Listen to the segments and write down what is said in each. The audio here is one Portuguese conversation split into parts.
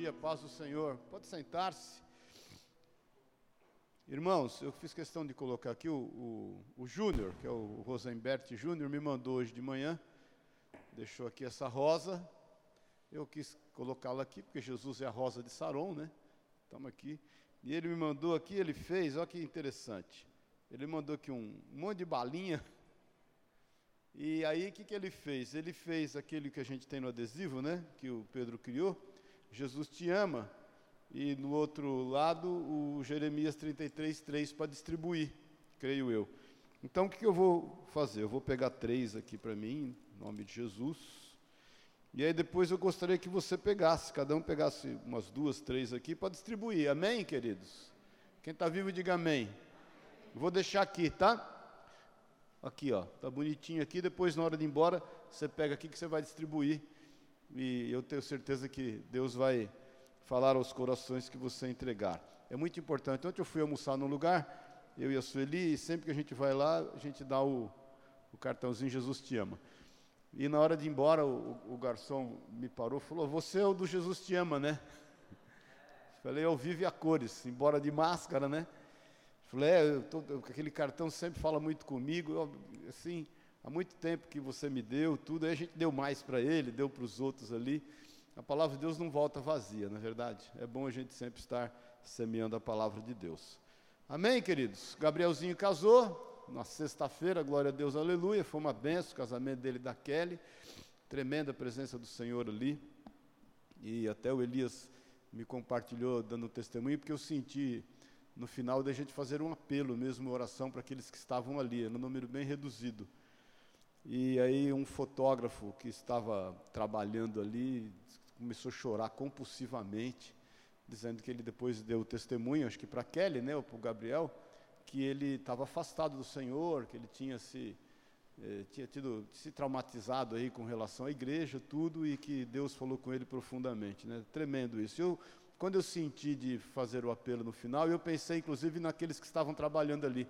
dia, paz do Senhor. Pode sentar-se. Irmãos, eu fiz questão de colocar aqui o, o, o Júnior, que é o Rosenbert Júnior, me mandou hoje de manhã, deixou aqui essa rosa. Eu quis colocá-la aqui, porque Jesus é a rosa de Saron, né? Estamos aqui. E ele me mandou aqui, ele fez, olha que interessante. Ele mandou aqui um, um monte de balinha. E aí, o que, que ele fez? Ele fez aquele que a gente tem no adesivo, né? Que o Pedro criou. Jesus te ama. E no outro lado, o Jeremias 33, 3 para distribuir, creio eu. Então, o que, eu vou fazer? Eu vou pegar três aqui para mim, em nome de Jesus. E aí depois eu gostaria que você pegasse, cada um pegasse umas duas, três aqui para distribuir. Amém, queridos? Quem está vivo, diga amém. Vou deixar aqui, tá? Aqui, ó, tá bonitinho aqui. Depois, na hora de ir embora, você pega aqui que você vai distribuir. E eu tenho certeza que Deus vai falar aos corações que você entregar. É muito importante. Ontem eu fui almoçar num lugar, eu e a Sueli, e sempre que a gente vai lá, a gente dá o, o cartãozinho Jesus te ama. E na hora de ir embora, o, o garçom me parou e falou: Você é o do Jesus te ama, né? Falei, eu vivo a cores, embora de máscara, né? Falei, é, tô, aquele cartão sempre fala muito comigo, eu, assim, há muito tempo que você me deu tudo, aí a gente deu mais para ele, deu para os outros ali. A palavra de Deus não volta vazia, na é verdade. É bom a gente sempre estar semeando a palavra de Deus. Amém, queridos? Gabrielzinho casou na sexta-feira, glória a Deus, aleluia. Foi uma benção o casamento dele da Kelly. Tremenda presença do Senhor ali. E até o Elias me compartilhou dando testemunho, porque eu senti no final da gente fazer um apelo mesmo, uma oração para aqueles que estavam ali, um número bem reduzido. E aí um fotógrafo que estava trabalhando ali começou a chorar compulsivamente, dizendo que ele depois deu testemunho, acho que para Kelly, né, ou para o Gabriel, que ele estava afastado do Senhor, que ele tinha se eh, tinha tido se traumatizado aí com relação à igreja, tudo, e que Deus falou com ele profundamente, né? Tremendo isso. Eu quando eu senti de fazer o apelo no final, eu pensei inclusive naqueles que estavam trabalhando ali,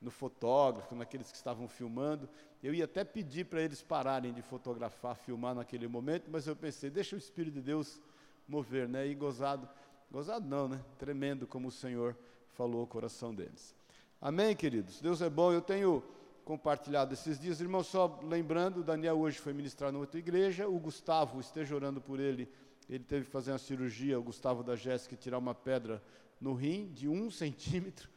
no fotógrafo, naqueles que estavam filmando. Eu ia até pedir para eles pararem de fotografar, filmar naquele momento, mas eu pensei, deixa o Espírito de Deus mover, né? E gozado, gozado não, né? Tremendo como o Senhor falou ao coração deles. Amém, queridos? Deus é bom. Eu tenho compartilhado esses dias, irmão, só lembrando, Daniel hoje foi ministrar na outra igreja, o Gustavo, esteja orando por ele, ele teve que fazer uma cirurgia, o Gustavo da Jéssica, tirar uma pedra no rim de um centímetro,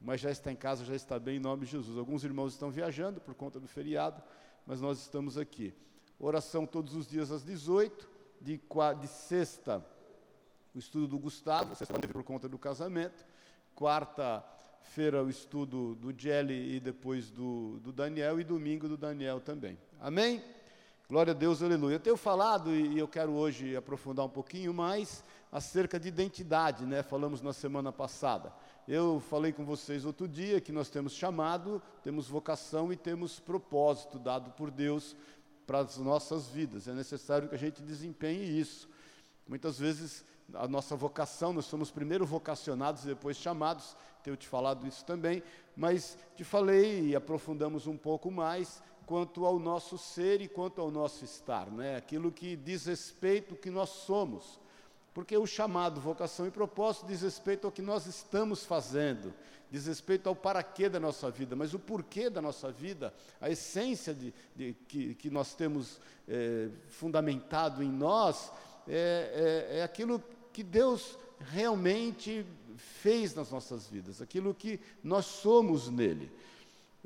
mas já está em casa, já está bem em nome de Jesus. Alguns irmãos estão viajando por conta do feriado, mas nós estamos aqui. Oração todos os dias às 18, de, de sexta, o estudo do Gustavo, sexta por conta do casamento, quarta-feira o estudo do Jelly e depois do, do Daniel, e domingo do Daniel também. Amém? Glória a Deus, aleluia. Eu tenho falado e eu quero hoje aprofundar um pouquinho mais acerca de identidade, né? Falamos na semana passada. Eu falei com vocês outro dia que nós temos chamado, temos vocação e temos propósito dado por Deus para as nossas vidas. É necessário que a gente desempenhe isso. Muitas vezes a nossa vocação, nós somos primeiro vocacionados e depois chamados, tenho te falado isso também, mas te falei e aprofundamos um pouco mais quanto ao nosso ser e quanto ao nosso estar, né? aquilo que diz respeito ao que nós somos. Porque o chamado vocação e propósito diz respeito ao que nós estamos fazendo, diz respeito ao para quê da nossa vida, mas o porquê da nossa vida, a essência de, de que, que nós temos é, fundamentado em nós, é, é, é aquilo que Deus realmente fez nas nossas vidas, aquilo que nós somos nele.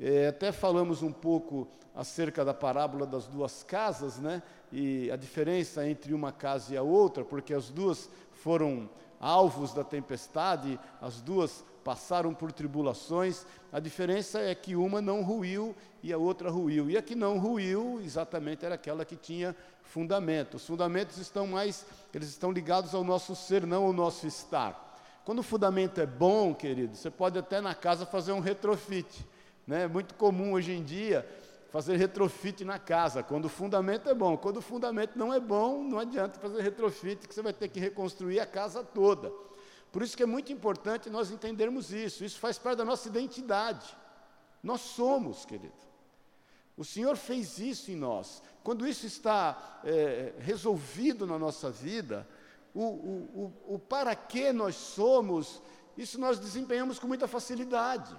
É, até falamos um pouco acerca da parábola das duas casas, né? E a diferença entre uma casa e a outra, porque as duas foram alvos da tempestade, as duas passaram por tribulações. A diferença é que uma não ruiu e a outra ruiu. E a que não ruiu, exatamente era aquela que tinha fundamento. Os fundamentos estão mais, eles estão ligados ao nosso ser, não ao nosso estar. Quando o fundamento é bom, querido, você pode até na casa fazer um retrofit. Né? É muito comum hoje em dia fazer retrofit na casa, quando o fundamento é bom. Quando o fundamento não é bom, não adianta fazer retrofit, que você vai ter que reconstruir a casa toda. Por isso que é muito importante nós entendermos isso. Isso faz parte da nossa identidade. Nós somos, querido. O Senhor fez isso em nós. Quando isso está é, resolvido na nossa vida, o, o, o, o para que nós somos, isso nós desempenhamos com muita facilidade.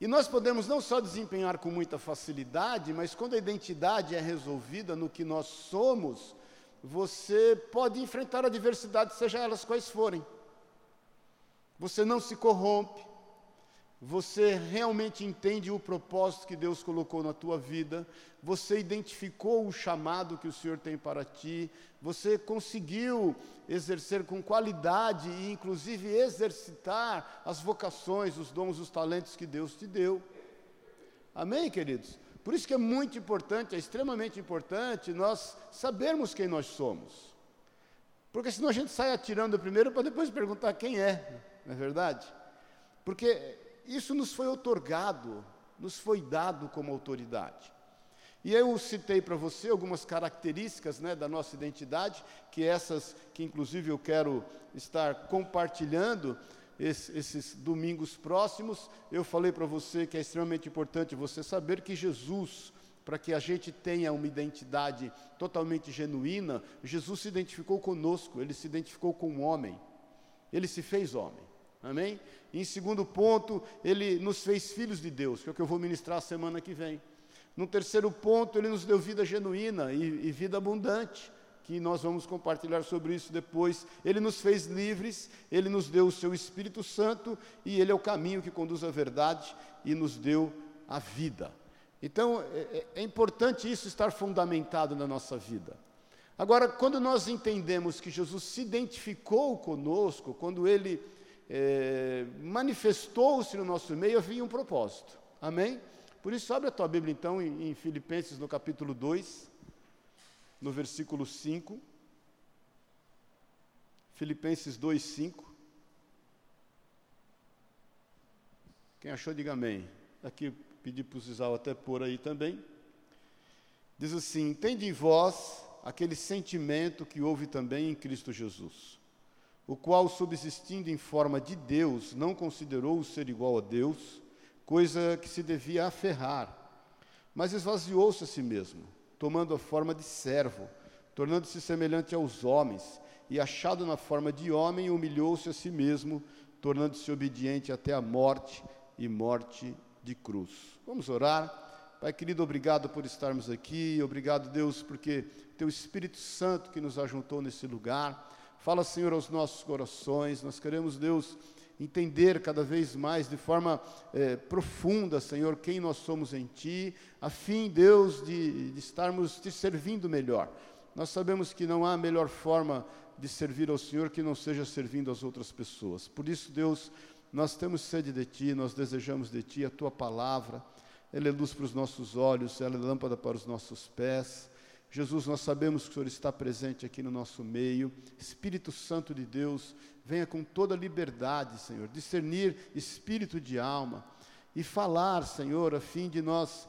E nós podemos não só desempenhar com muita facilidade, mas quando a identidade é resolvida no que nós somos, você pode enfrentar adversidades, seja elas quais forem. Você não se corrompe, você realmente entende o propósito que Deus colocou na tua vida, você identificou o chamado que o Senhor tem para ti, você conseguiu exercer com qualidade e, inclusive, exercitar as vocações, os dons, os talentos que Deus te deu. Amém, queridos? Por isso que é muito importante, é extremamente importante nós sabermos quem nós somos. Porque senão a gente sai atirando primeiro para depois perguntar quem é, não é verdade? Porque isso nos foi otorgado, nos foi dado como autoridade. E eu citei para você algumas características né, da nossa identidade, que essas que inclusive eu quero estar compartilhando esses, esses domingos próximos. Eu falei para você que é extremamente importante você saber que Jesus, para que a gente tenha uma identidade totalmente genuína, Jesus se identificou conosco, ele se identificou com o homem, ele se fez homem. Amém? Em segundo ponto, ele nos fez filhos de Deus, que é o que eu vou ministrar semana que vem. No terceiro ponto, ele nos deu vida genuína e, e vida abundante, que nós vamos compartilhar sobre isso depois. Ele nos fez livres, ele nos deu o seu Espírito Santo e ele é o caminho que conduz à verdade e nos deu a vida. Então, é, é, é importante isso estar fundamentado na nossa vida. Agora, quando nós entendemos que Jesus se identificou conosco, quando ele é, manifestou-se no nosso meio, havia um propósito. Amém? Por isso, abre a tua Bíblia então em, em Filipenses, no capítulo 2, no versículo 5. Filipenses 2, 5. Quem achou, diga amém. Aqui pedi para o Zizal até pôr aí também. Diz assim: Tende em vós aquele sentimento que houve também em Cristo Jesus o qual, subsistindo em forma de Deus, não considerou o ser igual a Deus, coisa que se devia aferrar, mas esvaziou-se a si mesmo, tomando a forma de servo, tornando-se semelhante aos homens, e achado na forma de homem, humilhou-se a si mesmo, tornando-se obediente até a morte e morte de cruz. Vamos orar. Pai querido, obrigado por estarmos aqui, obrigado, Deus, porque teu Espírito Santo que nos ajuntou nesse lugar Fala, Senhor, aos nossos corações. Nós queremos, Deus, entender cada vez mais, de forma é, profunda, Senhor, quem nós somos em Ti, a fim, Deus, de, de estarmos te servindo melhor. Nós sabemos que não há melhor forma de servir ao Senhor que não seja servindo às outras pessoas. Por isso, Deus, nós temos sede de Ti, nós desejamos de Ti a Tua palavra. Ela é luz para os nossos olhos, ela é lâmpada para os nossos pés. Jesus, nós sabemos que o Senhor está presente aqui no nosso meio. Espírito Santo de Deus, venha com toda liberdade, Senhor, discernir espírito de alma e falar, Senhor, a fim de nós,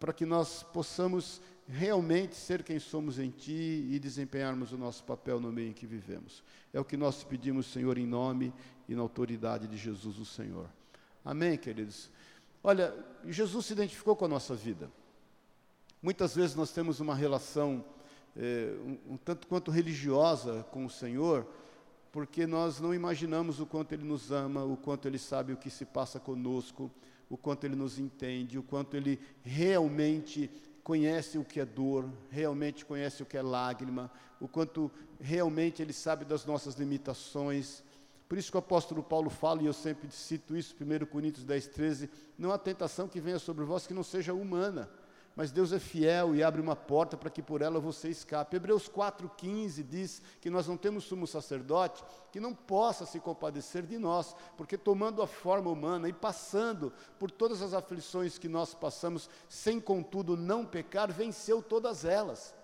para que nós possamos realmente ser quem somos em Ti e desempenharmos o nosso papel no meio em que vivemos. É o que nós pedimos, Senhor, em nome e na autoridade de Jesus, o Senhor. Amém, queridos? Olha, Jesus se identificou com a nossa vida. Muitas vezes nós temos uma relação é, um, um tanto quanto religiosa com o Senhor, porque nós não imaginamos o quanto Ele nos ama, o quanto Ele sabe o que se passa conosco, o quanto Ele nos entende, o quanto Ele realmente conhece o que é dor, realmente conhece o que é lágrima, o quanto realmente Ele sabe das nossas limitações. Por isso que o apóstolo Paulo fala, e eu sempre cito isso, 1 Coríntios 10, 13, não há tentação que venha sobre vós que não seja humana mas Deus é fiel e abre uma porta para que por ela você escape. Hebreus 4,15 diz que nós não temos sumo sacerdote que não possa se compadecer de nós, porque tomando a forma humana e passando por todas as aflições que nós passamos, sem contudo não pecar, venceu todas elas.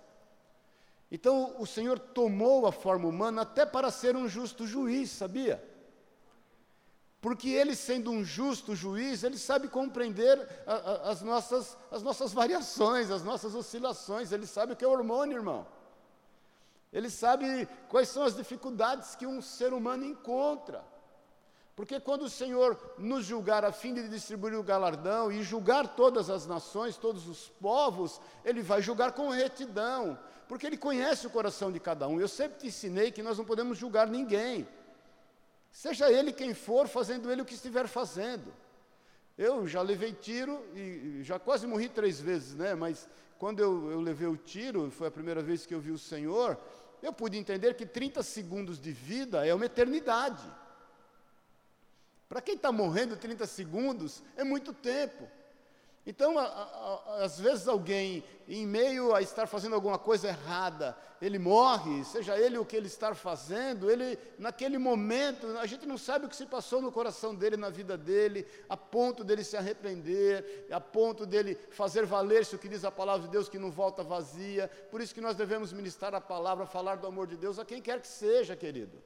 Então o Senhor tomou a forma humana até para ser um justo juiz, sabia? Porque ele, sendo um justo juiz, ele sabe compreender a, a, as, nossas, as nossas variações, as nossas oscilações, ele sabe o que é hormônio, irmão. Ele sabe quais são as dificuldades que um ser humano encontra. Porque quando o Senhor nos julgar a fim de distribuir o galardão e julgar todas as nações, todos os povos, Ele vai julgar com retidão, porque Ele conhece o coração de cada um. Eu sempre te ensinei que nós não podemos julgar ninguém, seja ele quem for, fazendo ele o que estiver fazendo. Eu já levei tiro e já quase morri três vezes, né? Mas quando eu, eu levei o tiro, foi a primeira vez que eu vi o Senhor, eu pude entender que 30 segundos de vida é uma eternidade. Para quem está morrendo 30 segundos, é muito tempo. Então, a, a, às vezes alguém, em meio a estar fazendo alguma coisa errada, ele morre, seja ele o que ele está fazendo, ele, naquele momento, a gente não sabe o que se passou no coração dele, na vida dele, a ponto dele se arrepender, a ponto dele fazer valer-se o que diz a palavra de Deus, que não volta vazia. Por isso que nós devemos ministrar a palavra, falar do amor de Deus a quem quer que seja, querido.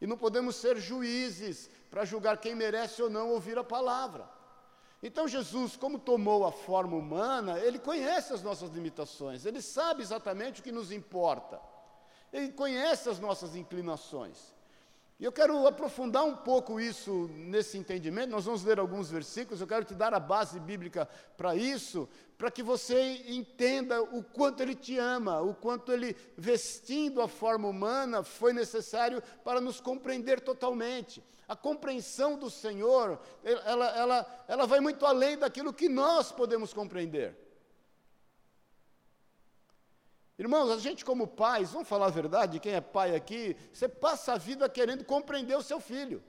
E não podemos ser juízes para julgar quem merece ou não ouvir a palavra. Então Jesus, como tomou a forma humana, ele conhece as nossas limitações, ele sabe exatamente o que nos importa, ele conhece as nossas inclinações. E eu quero aprofundar um pouco isso nesse entendimento. Nós vamos ler alguns versículos. Eu quero te dar a base bíblica para isso, para que você entenda o quanto ele te ama, o quanto ele, vestindo a forma humana, foi necessário para nos compreender totalmente. A compreensão do Senhor, ela, ela, ela vai muito além daquilo que nós podemos compreender. Irmãos, a gente como pais, vamos falar a verdade, quem é pai aqui, você passa a vida querendo compreender o seu filho.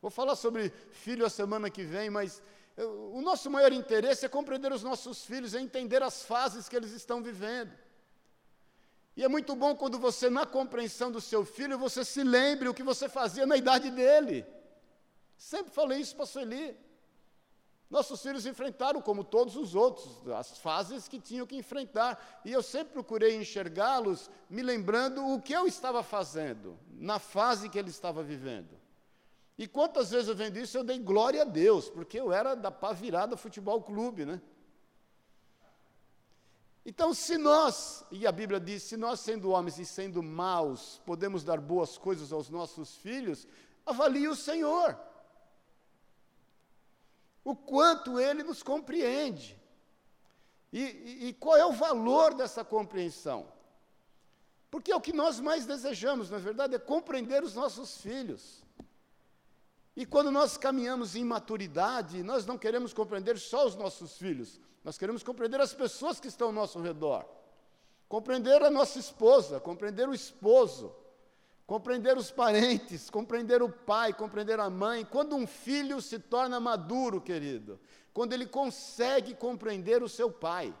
Vou falar sobre filho a semana que vem, mas eu, o nosso maior interesse é compreender os nossos filhos, é entender as fases que eles estão vivendo. E é muito bom quando você, na compreensão do seu filho, você se lembre o que você fazia na idade dele. Sempre falei isso para a Sueli. Nossos filhos enfrentaram, como todos os outros, as fases que tinham que enfrentar. E eu sempre procurei enxergá-los, me lembrando o que eu estava fazendo, na fase que ele estava vivendo. E quantas vezes eu vendo isso, eu dei glória a Deus, porque eu era da pá virada futebol clube, né? Então, se nós, e a Bíblia diz, se nós sendo homens e sendo maus, podemos dar boas coisas aos nossos filhos, avalie o Senhor o quanto ele nos compreende. E, e, e, qual é o valor dessa compreensão? Porque é o que nós mais desejamos, na verdade, é compreender os nossos filhos. E quando nós caminhamos em maturidade, nós não queremos compreender só os nossos filhos, nós queremos compreender as pessoas que estão ao nosso redor. Compreender a nossa esposa, compreender o esposo, Compreender os parentes, compreender o pai, compreender a mãe. Quando um filho se torna maduro, querido, quando ele consegue compreender o seu pai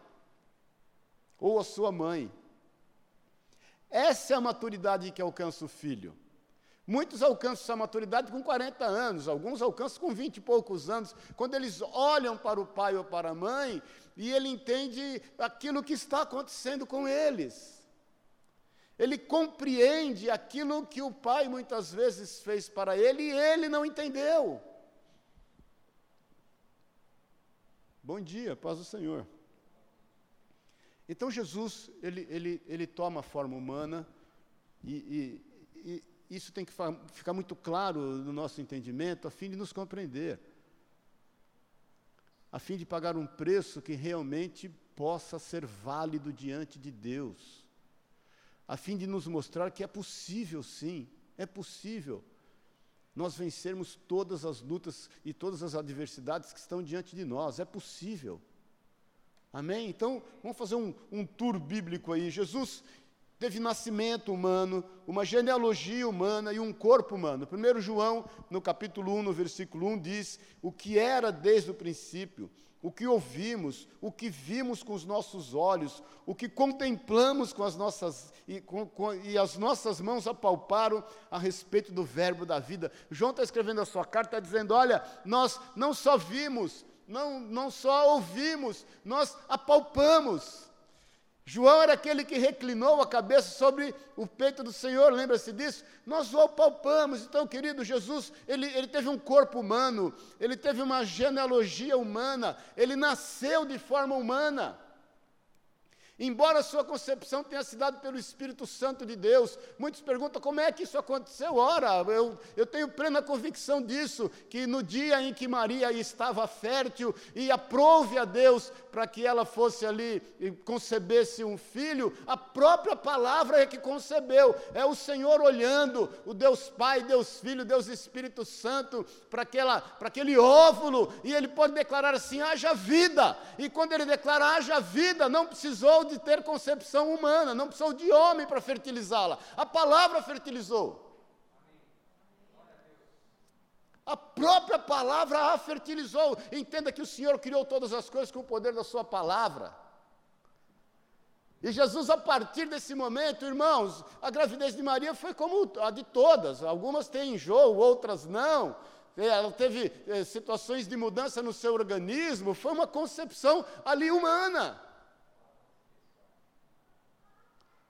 ou a sua mãe. Essa é a maturidade que alcança o filho. Muitos alcançam essa maturidade com 40 anos, alguns alcançam com 20 e poucos anos, quando eles olham para o pai ou para a mãe e ele entende aquilo que está acontecendo com eles. Ele compreende aquilo que o pai muitas vezes fez para ele e ele não entendeu. Bom dia, paz do Senhor. Então Jesus, ele, ele, ele toma a forma humana e, e, e isso tem que ficar muito claro no nosso entendimento, a fim de nos compreender, a fim de pagar um preço que realmente possa ser válido diante de Deus a fim de nos mostrar que é possível, sim, é possível nós vencermos todas as lutas e todas as adversidades que estão diante de nós, é possível. Amém? Então, vamos fazer um, um tour bíblico aí. Jesus teve nascimento humano, uma genealogia humana e um corpo humano. Primeiro João, no capítulo 1, no versículo 1, diz o que era desde o princípio, o que ouvimos, o que vimos com os nossos olhos, o que contemplamos com as nossas e, com, com, e as nossas mãos apalparam a respeito do verbo da vida. João está escrevendo a sua carta, está dizendo: olha, nós não só vimos, não, não só ouvimos, nós apalpamos. João era aquele que reclinou a cabeça sobre o peito do Senhor, lembra-se disso? Nós o apalpamos. Então, querido, Jesus, ele, ele teve um corpo humano, ele teve uma genealogia humana, ele nasceu de forma humana. Embora a sua concepção tenha sido dada pelo Espírito Santo de Deus, muitos perguntam como é que isso aconteceu. Ora, eu, eu tenho plena convicção disso, que no dia em que Maria estava fértil e aprove a Deus para que ela fosse ali e concebesse um filho, a própria palavra é que concebeu. É o Senhor olhando, o Deus Pai, Deus Filho, Deus Espírito Santo, para aquele óvulo, e ele pode declarar assim: haja vida. E quando ele declara haja vida, não precisou de ter concepção humana, não precisou de homem para fertilizá-la. A palavra fertilizou. A própria palavra a fertilizou. Entenda que o Senhor criou todas as coisas com o poder da Sua palavra. E Jesus, a partir desse momento, irmãos, a gravidez de Maria foi como a de todas. Algumas têm enjoo, outras não. Ela teve eh, situações de mudança no seu organismo. Foi uma concepção ali humana.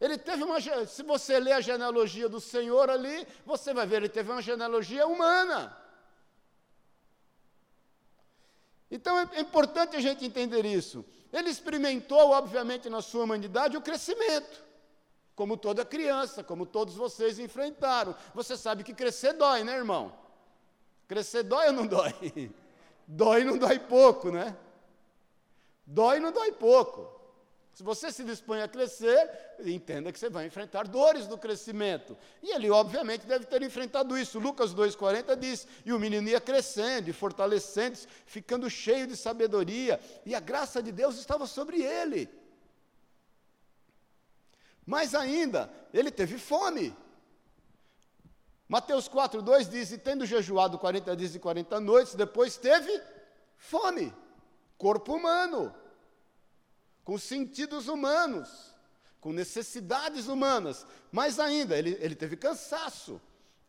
Ele teve uma. Se você ler a genealogia do Senhor ali, você vai ver, ele teve uma genealogia humana. Então é importante a gente entender isso. Ele experimentou, obviamente, na sua humanidade, o crescimento. Como toda criança, como todos vocês enfrentaram. Você sabe que crescer dói, né, irmão? Crescer dói ou não dói? Dói não dói pouco, né? Dói não dói pouco. Se você se dispõe a crescer, entenda que você vai enfrentar dores do crescimento. E ele, obviamente, deve ter enfrentado isso. Lucas 2,40 diz: E o menino ia crescendo e fortalecendo-se, ficando cheio de sabedoria, e a graça de Deus estava sobre ele. Mais ainda, ele teve fome. Mateus 4,2 diz: E tendo jejuado 40 dias e 40 noites, depois teve fome, corpo humano com sentidos humanos, com necessidades humanas. Mais ainda, ele, ele teve cansaço.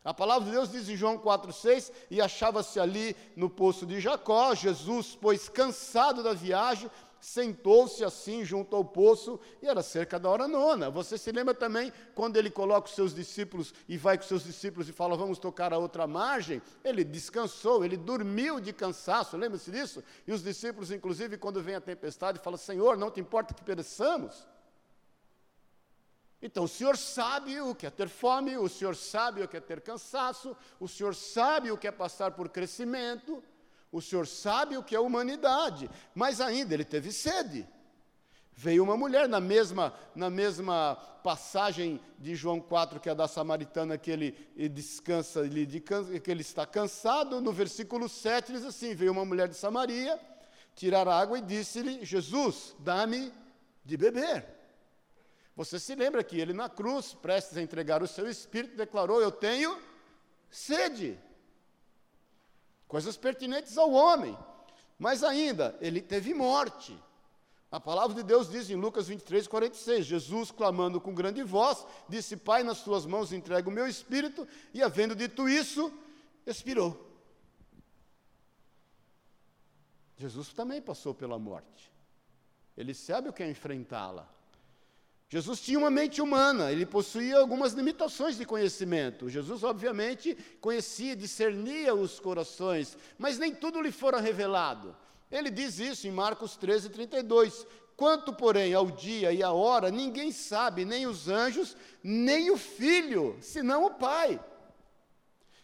A palavra de Deus diz em João 4,6: E achava-se ali no poço de Jacó. Jesus, pois cansado da viagem, sentou-se assim junto ao poço e era cerca da hora nona. Você se lembra também quando ele coloca os seus discípulos e vai com os seus discípulos e fala, vamos tocar a outra margem? Ele descansou, ele dormiu de cansaço, lembra-se disso? E os discípulos, inclusive, quando vem a tempestade, falam, Senhor, não te importa que pereçamos? Então, o Senhor sabe o que é ter fome, o Senhor sabe o que é ter cansaço, o Senhor sabe o que é passar por crescimento, o Senhor sabe o que é humanidade, mas ainda ele teve sede. Veio uma mulher na mesma, na mesma passagem de João 4, que é da samaritana, que ele, ele descansa, que ele está cansado, no versículo 7 diz assim: Veio uma mulher de Samaria tirar água e disse-lhe: Jesus, dá-me de beber. Você se lembra que ele na cruz, prestes a entregar o seu espírito, declarou: Eu tenho sede coisas pertinentes ao homem. Mas ainda, ele teve morte. A palavra de Deus diz em Lucas 23, 46, Jesus, clamando com grande voz, disse, Pai, nas tuas mãos entrego o meu espírito, e havendo dito isso, expirou. Jesus também passou pela morte. Ele sabe o que é enfrentá-la. Jesus tinha uma mente humana, ele possuía algumas limitações de conhecimento. Jesus, obviamente, conhecia, discernia os corações, mas nem tudo lhe fora revelado. Ele diz isso em Marcos 13, 32. Quanto, porém, ao dia e à hora, ninguém sabe, nem os anjos, nem o filho, senão o Pai.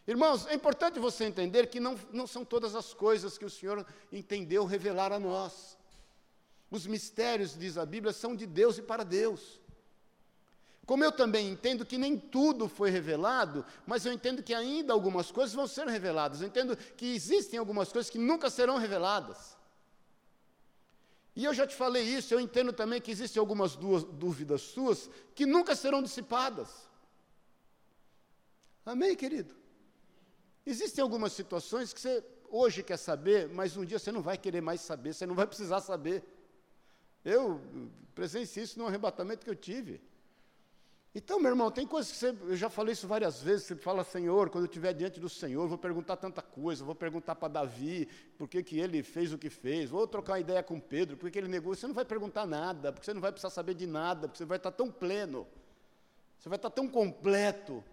Irmãos, é importante você entender que não, não são todas as coisas que o Senhor entendeu revelar a nós. Os mistérios, diz a Bíblia, são de Deus e para Deus. Como eu também entendo que nem tudo foi revelado, mas eu entendo que ainda algumas coisas vão ser reveladas. Eu entendo que existem algumas coisas que nunca serão reveladas. E eu já te falei isso, eu entendo também que existem algumas dúvidas suas que nunca serão dissipadas. Amém, querido? Existem algumas situações que você hoje quer saber, mas um dia você não vai querer mais saber, você não vai precisar saber. Eu presenciei isso no arrebatamento que eu tive. Então, meu irmão, tem coisas que você, eu já falei isso várias vezes, você fala, Senhor, quando eu estiver diante do Senhor, vou perguntar tanta coisa, vou perguntar para Davi por que, que ele fez o que fez, vou trocar uma ideia com Pedro, por que ele negou, você não vai perguntar nada, porque você não vai precisar saber de nada, porque você vai estar tão pleno, você vai estar tão completo,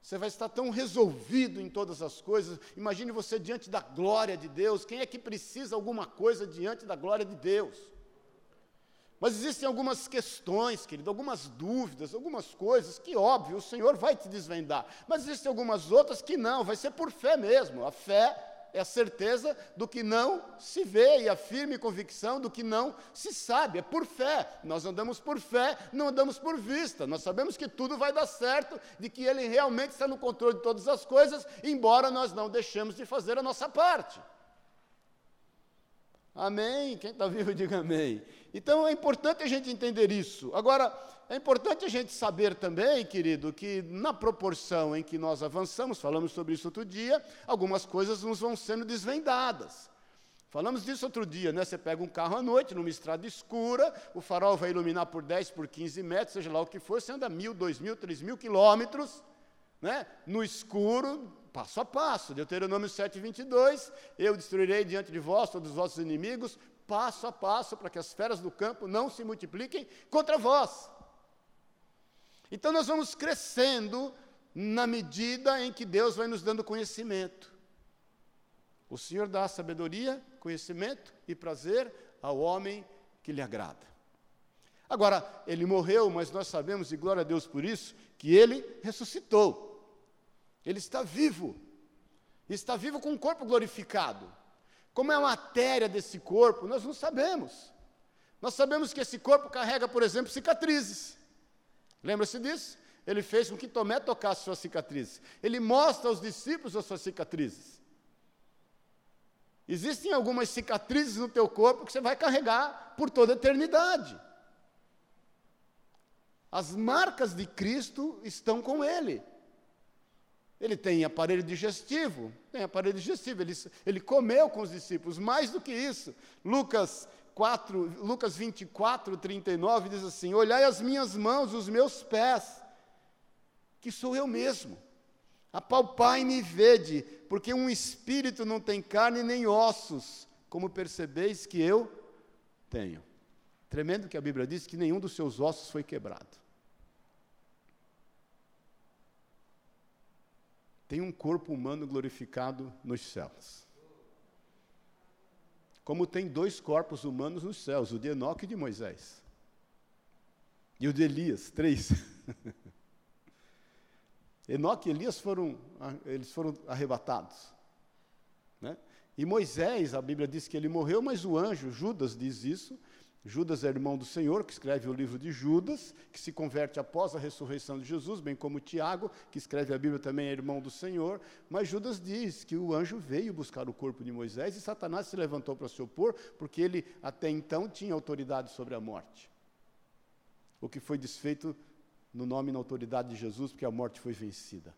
você vai estar tão resolvido em todas as coisas. Imagine você diante da glória de Deus, quem é que precisa alguma coisa diante da glória de Deus? Mas existem algumas questões, querido, algumas dúvidas, algumas coisas que, óbvio, o Senhor vai te desvendar. Mas existem algumas outras que não, vai ser por fé mesmo. A fé é a certeza do que não se vê e a firme convicção do que não se sabe. É por fé. Nós andamos por fé, não andamos por vista. Nós sabemos que tudo vai dar certo, de que Ele realmente está no controle de todas as coisas, embora nós não deixemos de fazer a nossa parte. Amém? Quem está vivo, diga amém. Então é importante a gente entender isso. Agora, é importante a gente saber também, querido, que na proporção em que nós avançamos, falamos sobre isso outro dia, algumas coisas nos vão sendo desvendadas. Falamos disso outro dia, né? Você pega um carro à noite, numa estrada escura, o farol vai iluminar por 10, por 15 metros, seja lá o que for, você anda mil, dois mil, três mil quilômetros, né? No escuro, passo a passo. Deuteronômio 7, 22, eu destruirei diante de vós todos os vossos inimigos, passo a passo, para que as feras do campo não se multipliquem contra vós. Então nós vamos crescendo na medida em que Deus vai nos dando conhecimento. O Senhor dá sabedoria, conhecimento e prazer ao homem que lhe agrada. Agora, ele morreu, mas nós sabemos, e glória a Deus por isso, que ele ressuscitou. Ele está vivo. Está vivo com um corpo glorificado. Como é a matéria desse corpo, nós não sabemos. Nós sabemos que esse corpo carrega, por exemplo, cicatrizes. Lembra-se disso? Ele fez com que Tomé tocasse suas cicatrizes. Ele mostra aos discípulos as suas cicatrizes. Existem algumas cicatrizes no teu corpo que você vai carregar por toda a eternidade. As marcas de Cristo estão com ele. Ele tem aparelho digestivo, tem aparelho digestivo, ele, ele comeu com os discípulos, mais do que isso. Lucas 4, Lucas 24, 39 diz assim: Olhai as minhas mãos, os meus pés, que sou eu mesmo. Apalpai-me e vede, porque um espírito não tem carne nem ossos, como percebeis que eu tenho. Tremendo que a Bíblia diz que nenhum dos seus ossos foi quebrado. Tem um corpo humano glorificado nos céus. Como tem dois corpos humanos nos céus, o de Enoque e de Moisés. E o de Elias, três. Enoque e Elias foram, eles foram arrebatados. Né? E Moisés, a Bíblia diz que ele morreu, mas o anjo, Judas, diz isso, Judas é irmão do Senhor, que escreve o livro de Judas, que se converte após a ressurreição de Jesus, bem como Tiago, que escreve a Bíblia também é irmão do Senhor. Mas Judas diz que o anjo veio buscar o corpo de Moisés e Satanás se levantou para se opor, porque ele até então tinha autoridade sobre a morte. O que foi desfeito no nome e na autoridade de Jesus, porque a morte foi vencida.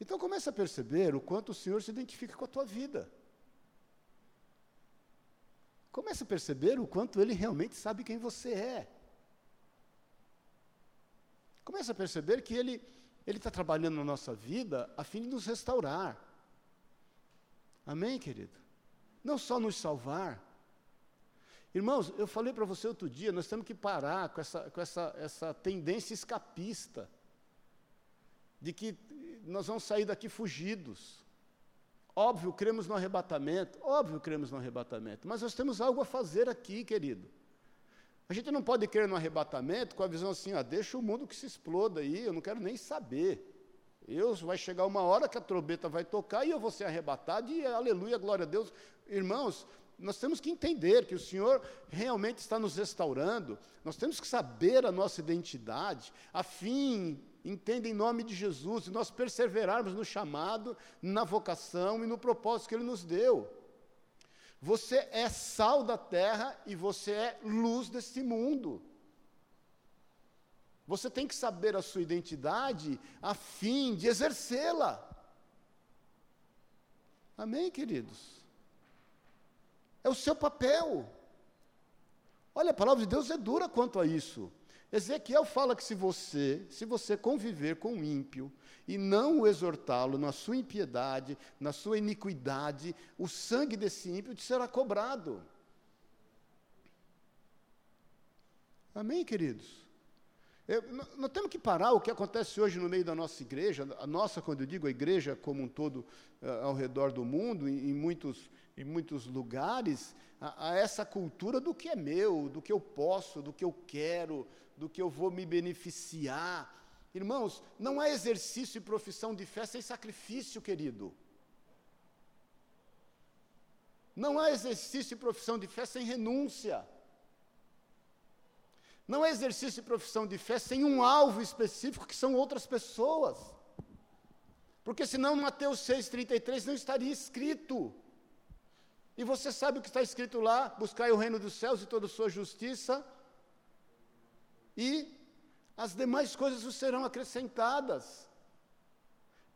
Então começa a perceber o quanto o Senhor se identifica com a tua vida. Comece a perceber o quanto ele realmente sabe quem você é. Comece a perceber que ele ele está trabalhando na nossa vida a fim de nos restaurar. Amém, querido? Não só nos salvar. Irmãos, eu falei para você outro dia, nós temos que parar com essa, com essa, essa tendência escapista, de que nós vamos sair daqui fugidos. Óbvio, cremos no arrebatamento, óbvio, cremos no arrebatamento, mas nós temos algo a fazer aqui, querido. A gente não pode crer no arrebatamento com a visão assim, ah, deixa o mundo que se exploda aí, eu não quero nem saber. Eu, vai chegar uma hora que a trombeta vai tocar e eu vou ser arrebatado e aleluia, glória a Deus. Irmãos, nós temos que entender que o Senhor realmente está nos restaurando, nós temos que saber a nossa identidade, a fim entenda em nome de Jesus, e nós perseverarmos no chamado, na vocação e no propósito que Ele nos deu. Você é sal da terra e você é luz desse mundo. Você tem que saber a sua identidade a fim de exercê-la. Amém, queridos? É o seu papel. Olha, a palavra de Deus é dura quanto a isso. Ezequiel fala que se você, se você conviver com o ímpio e não o exortá-lo na sua impiedade, na sua iniquidade, o sangue desse ímpio te será cobrado. Amém, queridos? Eu, nós temos que parar o que acontece hoje no meio da nossa igreja, a nossa, quando eu digo a igreja como um todo uh, ao redor do mundo, em, em muitos em muitos lugares a, a essa cultura do que é meu, do que eu posso, do que eu quero, do que eu vou me beneficiar. Irmãos, não há exercício e profissão de fé sem sacrifício, querido. Não há exercício e profissão de fé sem renúncia. Não há exercício e profissão de fé sem um alvo específico que são outras pessoas. Porque senão Mateus 6,33 não estaria escrito. E você sabe o que está escrito lá: buscai o reino dos céus e toda a sua justiça, e as demais coisas vos serão acrescentadas.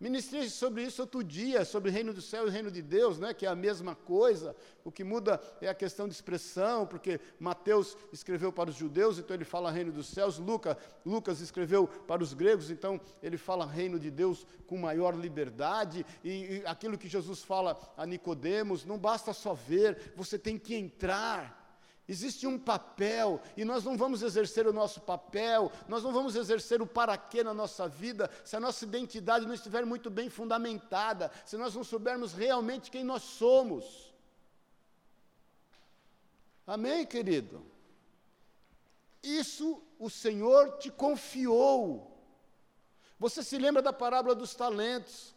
Ministrei sobre isso outro dia, sobre o reino do céu e o reino de Deus, né, que é a mesma coisa. O que muda é a questão de expressão, porque Mateus escreveu para os judeus, então ele fala reino dos céus. Lucas, Lucas escreveu para os gregos, então ele fala reino de Deus com maior liberdade. E, e aquilo que Jesus fala a Nicodemos, não basta só ver, você tem que entrar. Existe um papel e nós não vamos exercer o nosso papel, nós não vamos exercer o para quê na nossa vida se a nossa identidade não estiver muito bem fundamentada, se nós não soubermos realmente quem nós somos. Amém, querido? Isso o Senhor te confiou. Você se lembra da parábola dos talentos?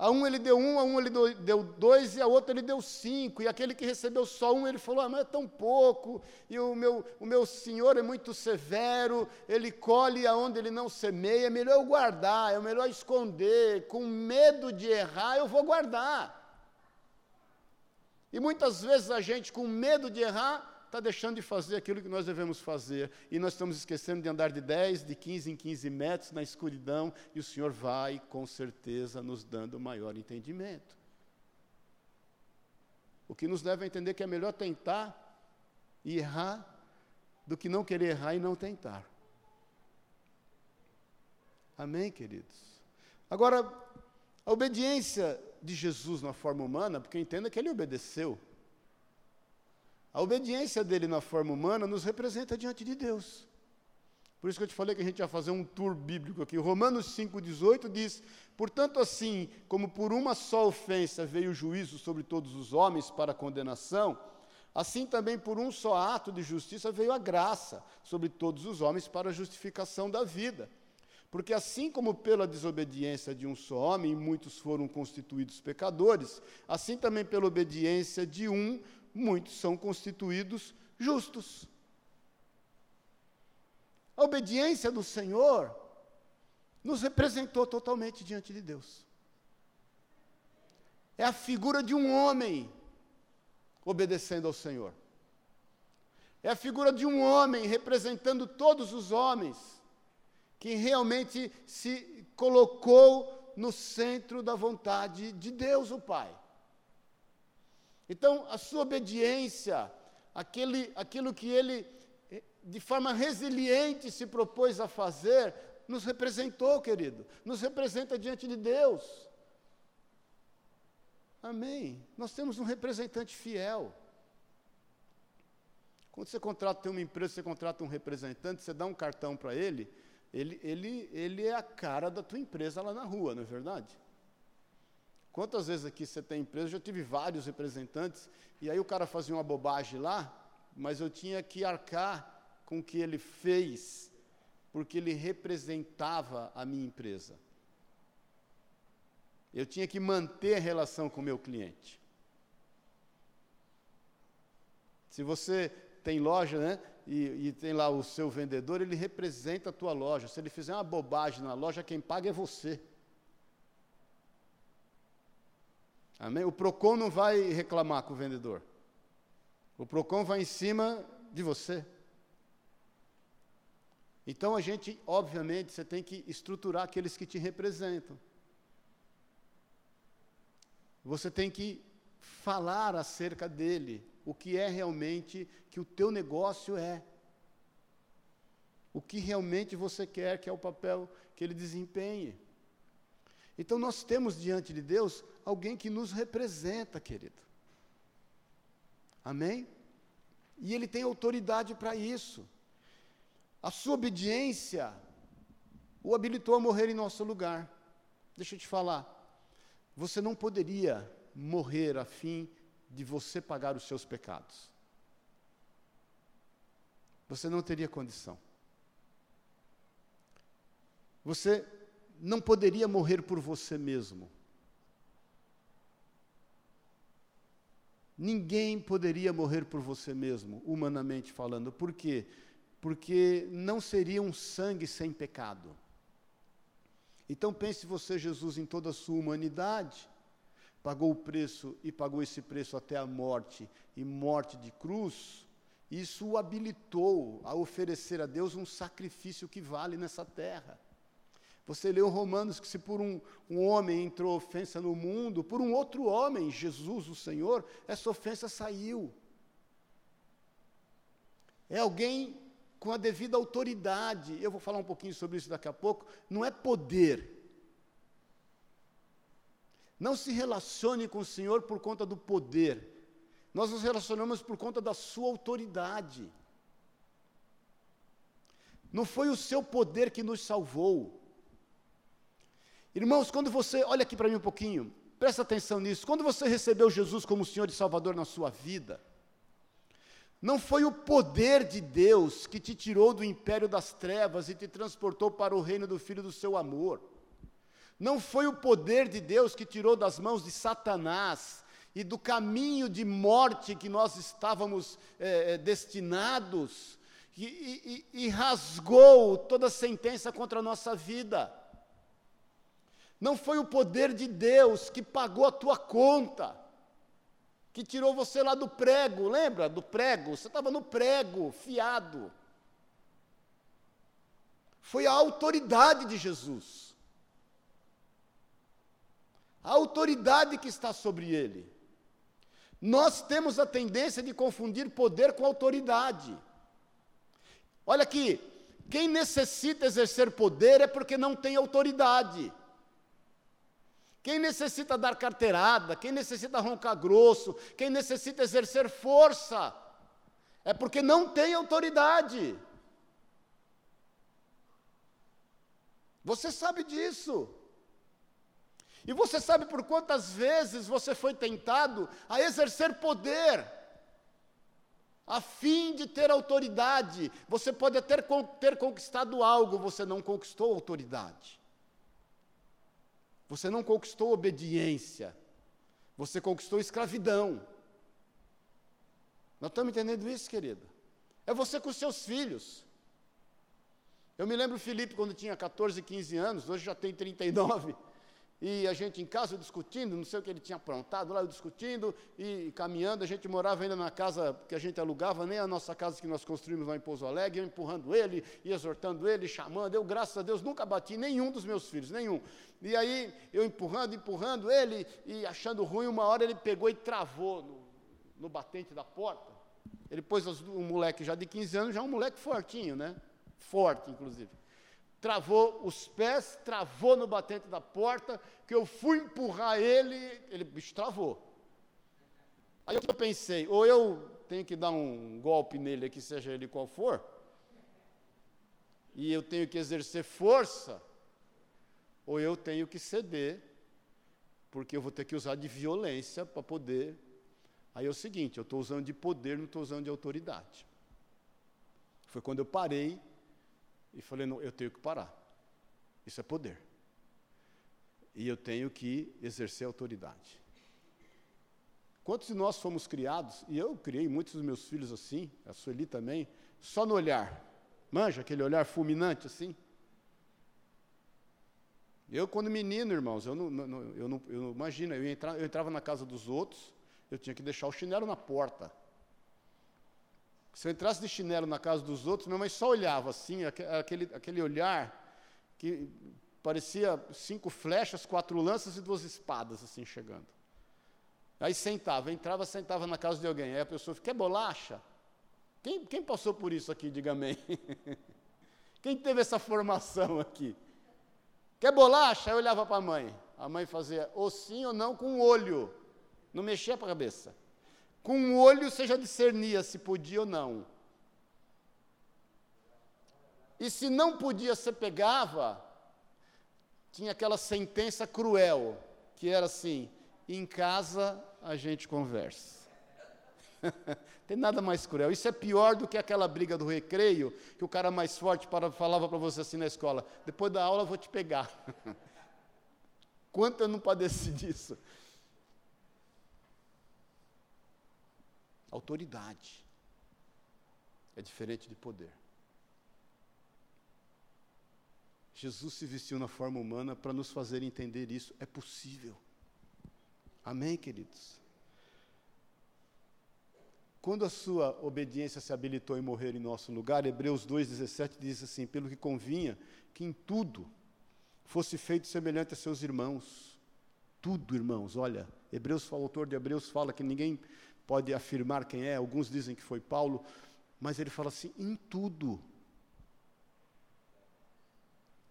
A um ele deu um, a um ele deu dois, e a outro ele deu cinco. E aquele que recebeu só um, ele falou: Ah, mas é tão pouco, e o meu, o meu senhor é muito severo, ele colhe aonde ele não semeia, é melhor eu guardar, é melhor esconder, com medo de errar, eu vou guardar. E muitas vezes a gente, com medo de errar, está deixando de fazer aquilo que nós devemos fazer. E nós estamos esquecendo de andar de 10, de 15 em 15 metros na escuridão, e o Senhor vai, com certeza, nos dando maior entendimento. O que nos leva a entender que é melhor tentar e errar do que não querer errar e não tentar. Amém, queridos? Agora, a obediência de Jesus na forma humana, porque entenda que ele obedeceu. A obediência dele na forma humana nos representa diante de Deus. Por isso que eu te falei que a gente ia fazer um tour bíblico aqui. Romanos 5,18 diz: Portanto, assim como por uma só ofensa veio o juízo sobre todos os homens para condenação, assim também por um só ato de justiça veio a graça sobre todos os homens para a justificação da vida. Porque assim como pela desobediência de um só homem muitos foram constituídos pecadores, assim também pela obediência de um muitos são constituídos justos. A obediência do Senhor nos representou totalmente diante de Deus. É a figura de um homem obedecendo ao Senhor. É a figura de um homem representando todos os homens, que realmente se colocou no centro da vontade de Deus, o Pai. Então, a sua obediência, aquele, aquilo que ele, de forma resiliente, se propôs a fazer, nos representou, querido, nos representa diante de Deus. Amém. Nós temos um representante fiel. Quando você contrata uma empresa, você contrata um representante, você dá um cartão para ele, ele, ele, ele é a cara da tua empresa lá na rua, não é verdade? Quantas vezes aqui você tem empresa? Eu já tive vários representantes, e aí o cara fazia uma bobagem lá, mas eu tinha que arcar com o que ele fez, porque ele representava a minha empresa. Eu tinha que manter a relação com o meu cliente. Se você tem loja, né, e, e, tem lá o seu vendedor, ele representa a tua loja. Se ele fizer uma bobagem na loja, quem paga é você. Amém? O PROCON não vai reclamar com o vendedor. O PROCON vai em cima de você. Então a gente, obviamente, você tem que estruturar aqueles que te representam. Você tem que falar acerca dele, o que é realmente que o teu negócio é. O que realmente você quer que é o papel que ele desempenhe. Então nós temos diante de Deus alguém que nos representa, querido. Amém? E ele tem autoridade para isso. A sua obediência o habilitou a morrer em nosso lugar. Deixa eu te falar. Você não poderia morrer a fim de você pagar os seus pecados. Você não teria condição. Você não poderia morrer por você mesmo. Ninguém poderia morrer por você mesmo, humanamente falando. Por quê? Porque não seria um sangue sem pecado. Então pense você, Jesus, em toda a sua humanidade, pagou o preço e pagou esse preço até a morte, e morte de cruz, isso o habilitou a oferecer a Deus um sacrifício que vale nessa terra. Você leu Romanos que se por um, um, homem entrou ofensa no mundo, por um outro homem, Jesus o Senhor, essa ofensa saiu. É alguém com a devida autoridade. Eu vou falar um pouquinho sobre isso daqui a pouco. Não é poder. Não se relacione com o Senhor por conta do poder. Nós nos relacionamos por conta da sua autoridade. Não foi o seu poder que nos salvou. Irmãos, quando você, olha aqui para mim um pouquinho, presta atenção nisso. Quando você recebeu Jesus como Senhor e Salvador na sua vida, não foi o poder de Deus que te tirou do império das trevas e te transportou para o reino do Filho do seu amor. Não foi o poder de Deus que tirou das mãos de Satanás e do caminho de morte que nós estávamos é, destinados e, e, e rasgou toda a sentença contra a nossa vida. Não foi o poder de Deus que pagou a tua conta que tirou você lá do prego, lembra do prego? Você estava no prego, fiado. Foi a autoridade de Jesus. A autoridade que está sobre ele. Nós temos a tendência de confundir poder com autoridade. Olha aqui, quem necessita exercer poder é porque não tem autoridade. Quem necessita dar carteirada, quem necessita roncar grosso, quem necessita exercer força, é porque não tem autoridade. Você sabe disso. E você sabe por quantas vezes você foi tentado a exercer poder, a fim de ter autoridade. Você pode até ter conquistado algo, você não conquistou autoridade. Você não conquistou obediência, você conquistou escravidão. Nós estamos entendendo isso, querida? É você com seus filhos. Eu me lembro Felipe quando tinha 14, 15 anos, hoje já tem 39 e a gente em casa discutindo, não sei o que ele tinha aprontado lá, discutindo e caminhando. A gente morava ainda na casa que a gente alugava, nem a nossa casa que nós construímos lá em Pouso Alegre, eu empurrando ele, e exortando ele, chamando. Eu, graças a Deus, nunca bati nenhum dos meus filhos, nenhum. E aí, eu empurrando, empurrando ele, e achando ruim, uma hora ele pegou e travou no, no batente da porta. Ele pôs um moleque já de 15 anos, já um moleque fortinho, né? Forte, inclusive travou os pés, travou no batente da porta, que eu fui empurrar ele, ele bicho travou. Aí eu pensei, ou eu tenho que dar um golpe nele aqui, seja ele qual for, e eu tenho que exercer força, ou eu tenho que ceder, porque eu vou ter que usar de violência para poder. Aí é o seguinte, eu estou usando de poder, não estou usando de autoridade. Foi quando eu parei e falei: não, eu tenho que parar. Isso é poder. E eu tenho que exercer autoridade. Quantos de nós fomos criados, e eu criei muitos dos meus filhos assim, a Sueli também, só no olhar. Manja, aquele olhar fulminante assim. Eu, quando menino, irmãos, eu não, não, eu não, eu não imagina, eu, entra, eu entrava na casa dos outros, eu tinha que deixar o chinelo na porta. Se eu entrasse de chinelo na casa dos outros, minha mãe só olhava assim, aquele, aquele olhar que parecia cinco flechas, quatro lanças e duas espadas assim chegando. Aí sentava, entrava, sentava na casa de alguém. Aí a pessoa quer bolacha? Quem, quem passou por isso aqui, diga amém. quem teve essa formação aqui? Quer bolacha? Aí eu olhava para a mãe. A mãe fazia ou sim ou não com o olho. Não mexia para a cabeça. Com o olho você já discernia se podia ou não. E se não podia, você pegava, tinha aquela sentença cruel, que era assim: em casa a gente conversa. Tem nada mais cruel. Isso é pior do que aquela briga do recreio, que o cara mais forte falava para você assim na escola: depois da aula eu vou te pegar. Quanto eu não padeci disso? Autoridade é diferente de poder. Jesus se vestiu na forma humana para nos fazer entender isso. É possível. Amém, queridos? Quando a sua obediência se habilitou em morrer em nosso lugar, Hebreus 2,17 diz assim: pelo que convinha que em tudo fosse feito semelhante a seus irmãos. Tudo, irmãos, olha, Hebreus, o autor de Hebreus fala que ninguém pode afirmar quem é, alguns dizem que foi Paulo, mas ele fala assim: em tudo.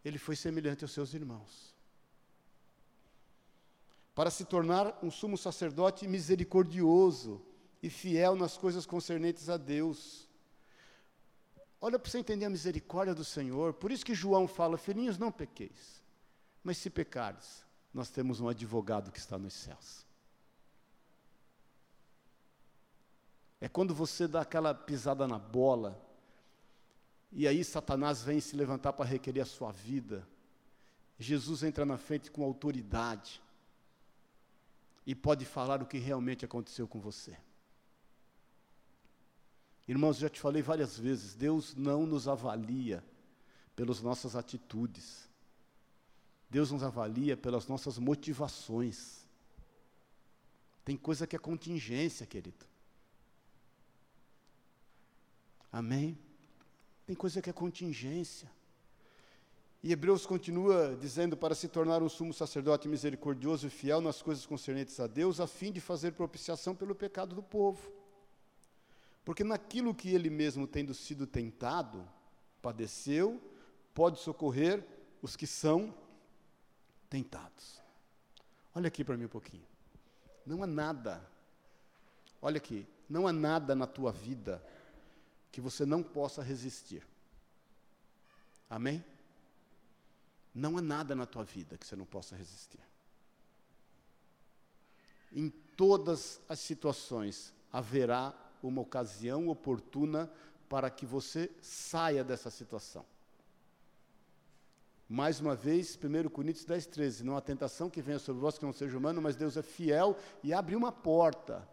Ele foi semelhante aos seus irmãos. Para se tornar um sumo sacerdote misericordioso e fiel nas coisas concernentes a Deus. Olha para você entender a misericórdia do Senhor. Por isso que João fala: Filhinhos, não pequeis. Mas se pecares, nós temos um advogado que está nos céus. É quando você dá aquela pisada na bola, e aí Satanás vem se levantar para requerer a sua vida. Jesus entra na frente com autoridade e pode falar o que realmente aconteceu com você. Irmãos, já te falei várias vezes, Deus não nos avalia pelas nossas atitudes. Deus nos avalia pelas nossas motivações. Tem coisa que é contingência, querido. Amém? Tem coisa que é contingência. E Hebreus continua dizendo: para se tornar um sumo sacerdote misericordioso e fiel nas coisas concernentes a Deus, a fim de fazer propiciação pelo pecado do povo. Porque naquilo que ele mesmo, tendo sido tentado, padeceu, pode socorrer os que são tentados. Olha aqui para mim um pouquinho. Não há nada, olha aqui, não há nada na tua vida que você não possa resistir. Amém? Não há nada na tua vida que você não possa resistir. Em todas as situações haverá uma ocasião oportuna para que você saia dessa situação. Mais uma vez, 1 Coríntios 10, 13. Não há tentação que venha sobre vós que não seja humano, mas Deus é fiel e abre uma porta.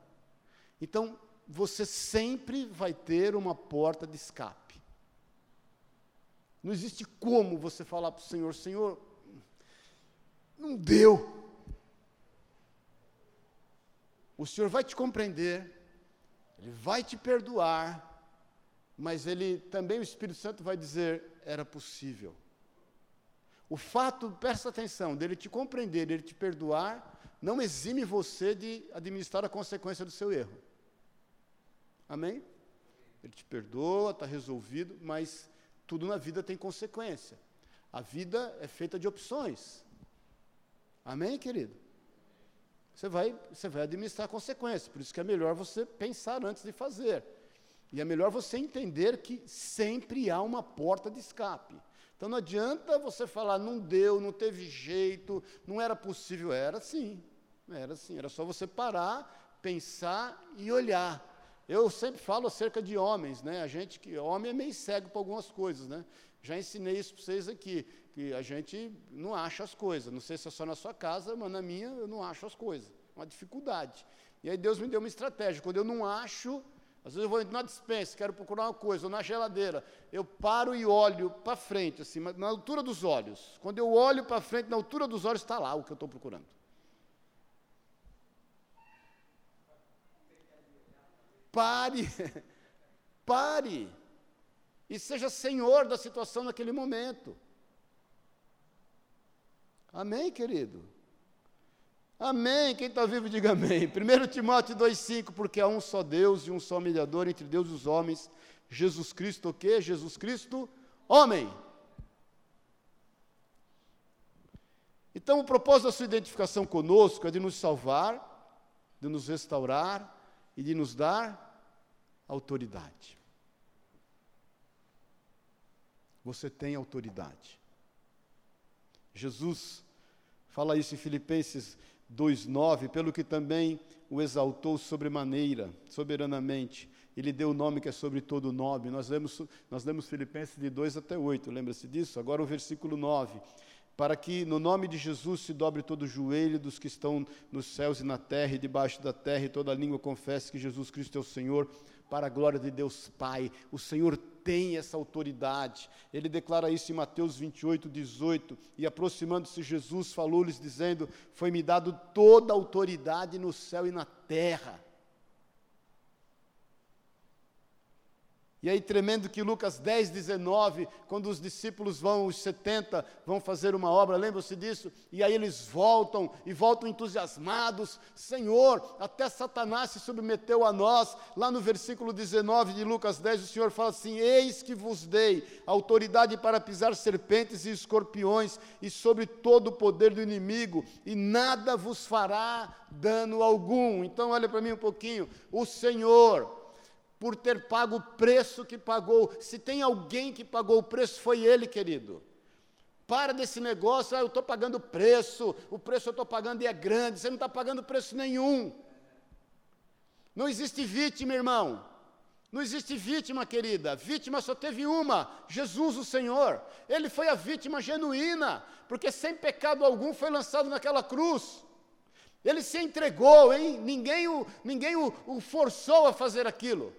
Então, você sempre vai ter uma porta de escape. Não existe como você falar para o Senhor: Senhor, não deu. O Senhor vai te compreender, Ele vai te perdoar, mas Ele também, o Espírito Santo, vai dizer: era possível. O fato, presta atenção, dele te compreender, dele te perdoar, não exime você de administrar a consequência do seu erro. Amém? Ele te perdoa, está resolvido, mas tudo na vida tem consequência. A vida é feita de opções. Amém, querido? Você vai, você vai administrar a consequência, por isso que é melhor você pensar antes de fazer. E é melhor você entender que sempre há uma porta de escape. Então não adianta você falar, não deu, não teve jeito, não era possível. Era sim, era sim. Era só você parar, pensar e olhar. Eu sempre falo acerca de homens, né? A gente que homem é meio cego para algumas coisas, né? Já ensinei isso para vocês aqui, que a gente não acha as coisas. Não sei se é só na sua casa, mas na minha eu não acho as coisas. Uma dificuldade. E aí Deus me deu uma estratégia. Quando eu não acho, às vezes eu vou na dispensa, quero procurar uma coisa, ou na geladeira. Eu paro e olho para frente, assim, na altura dos olhos. Quando eu olho para frente, na altura dos olhos, está lá o que eu estou procurando. Pare, pare, e seja senhor da situação naquele momento. Amém, querido? Amém. Quem está vivo, diga amém. 1 Timóteo 2,5, porque há um só Deus e um só mediador entre Deus e os homens, Jesus Cristo o quê? Jesus Cristo, homem. Então, o propósito da sua identificação conosco é de nos salvar, de nos restaurar e de nos dar autoridade. Você tem autoridade. Jesus fala isso em Filipenses 2:9, pelo que também o exaltou sobremaneira, soberanamente, e lhe deu o nome que é sobre todo nome. Nós lemos, nós lemos Filipenses de 2 até 8, lembra-se disso? Agora o versículo 9. Para que no nome de Jesus se dobre todo o joelho dos que estão nos céus e na terra e debaixo da terra, e toda língua confesse que Jesus Cristo é o Senhor, para a glória de Deus Pai. O Senhor tem essa autoridade. Ele declara isso em Mateus 28, 18. E aproximando-se, Jesus falou-lhes, dizendo: Foi-me dado toda a autoridade no céu e na terra. E aí, tremendo que Lucas 10, 19, quando os discípulos vão, os 70, vão fazer uma obra, lembram-se disso? E aí eles voltam, e voltam entusiasmados: Senhor, até Satanás se submeteu a nós. Lá no versículo 19 de Lucas 10, o Senhor fala assim: Eis que vos dei autoridade para pisar serpentes e escorpiões, e sobre todo o poder do inimigo, e nada vos fará dano algum. Então, olha para mim um pouquinho: o Senhor por ter pago o preço que pagou. Se tem alguém que pagou o preço, foi ele, querido. Para desse negócio, ah, eu estou pagando preço, o preço eu estou pagando e é grande, você não está pagando preço nenhum. Não existe vítima, irmão. Não existe vítima, querida. Vítima só teve uma: Jesus, o Senhor. Ele foi a vítima genuína, porque sem pecado algum foi lançado naquela cruz. Ele se entregou, hein? Ninguém o, ninguém o, o forçou a fazer aquilo.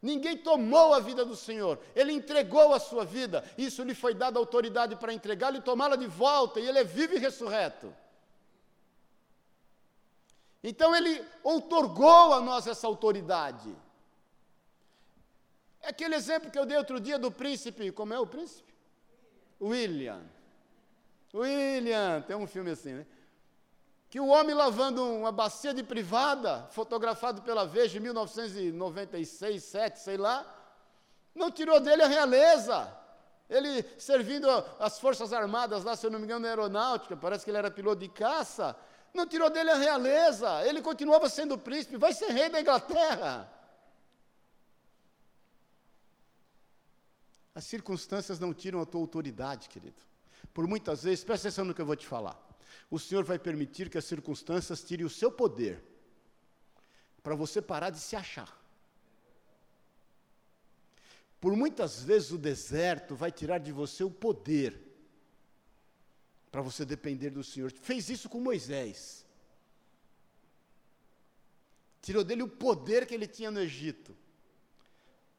Ninguém tomou a vida do Senhor, Ele entregou a sua vida, isso lhe foi dada autoridade para entregá-la e tomá-la de volta, e Ele é vivo e ressurreto. Então Ele outorgou a nós essa autoridade. É aquele exemplo que eu dei outro dia do príncipe, como é o príncipe? William. William, tem um filme assim, né? Que o homem lavando uma bacia de privada, fotografado pela Veja em 1996, 7, sei lá, não tirou dele a realeza. Ele servindo as Forças Armadas lá, se eu não me engano, na aeronáutica, parece que ele era piloto de caça, não tirou dele a realeza. Ele continuava sendo príncipe, vai ser rei da Inglaterra. As circunstâncias não tiram a tua autoridade, querido. Por muitas vezes, presta atenção no que eu vou te falar o Senhor vai permitir que as circunstâncias tirem o seu poder, para você parar de se achar. Por muitas vezes o deserto vai tirar de você o poder, para você depender do Senhor. Fez isso com Moisés. Tirou dele o poder que ele tinha no Egito.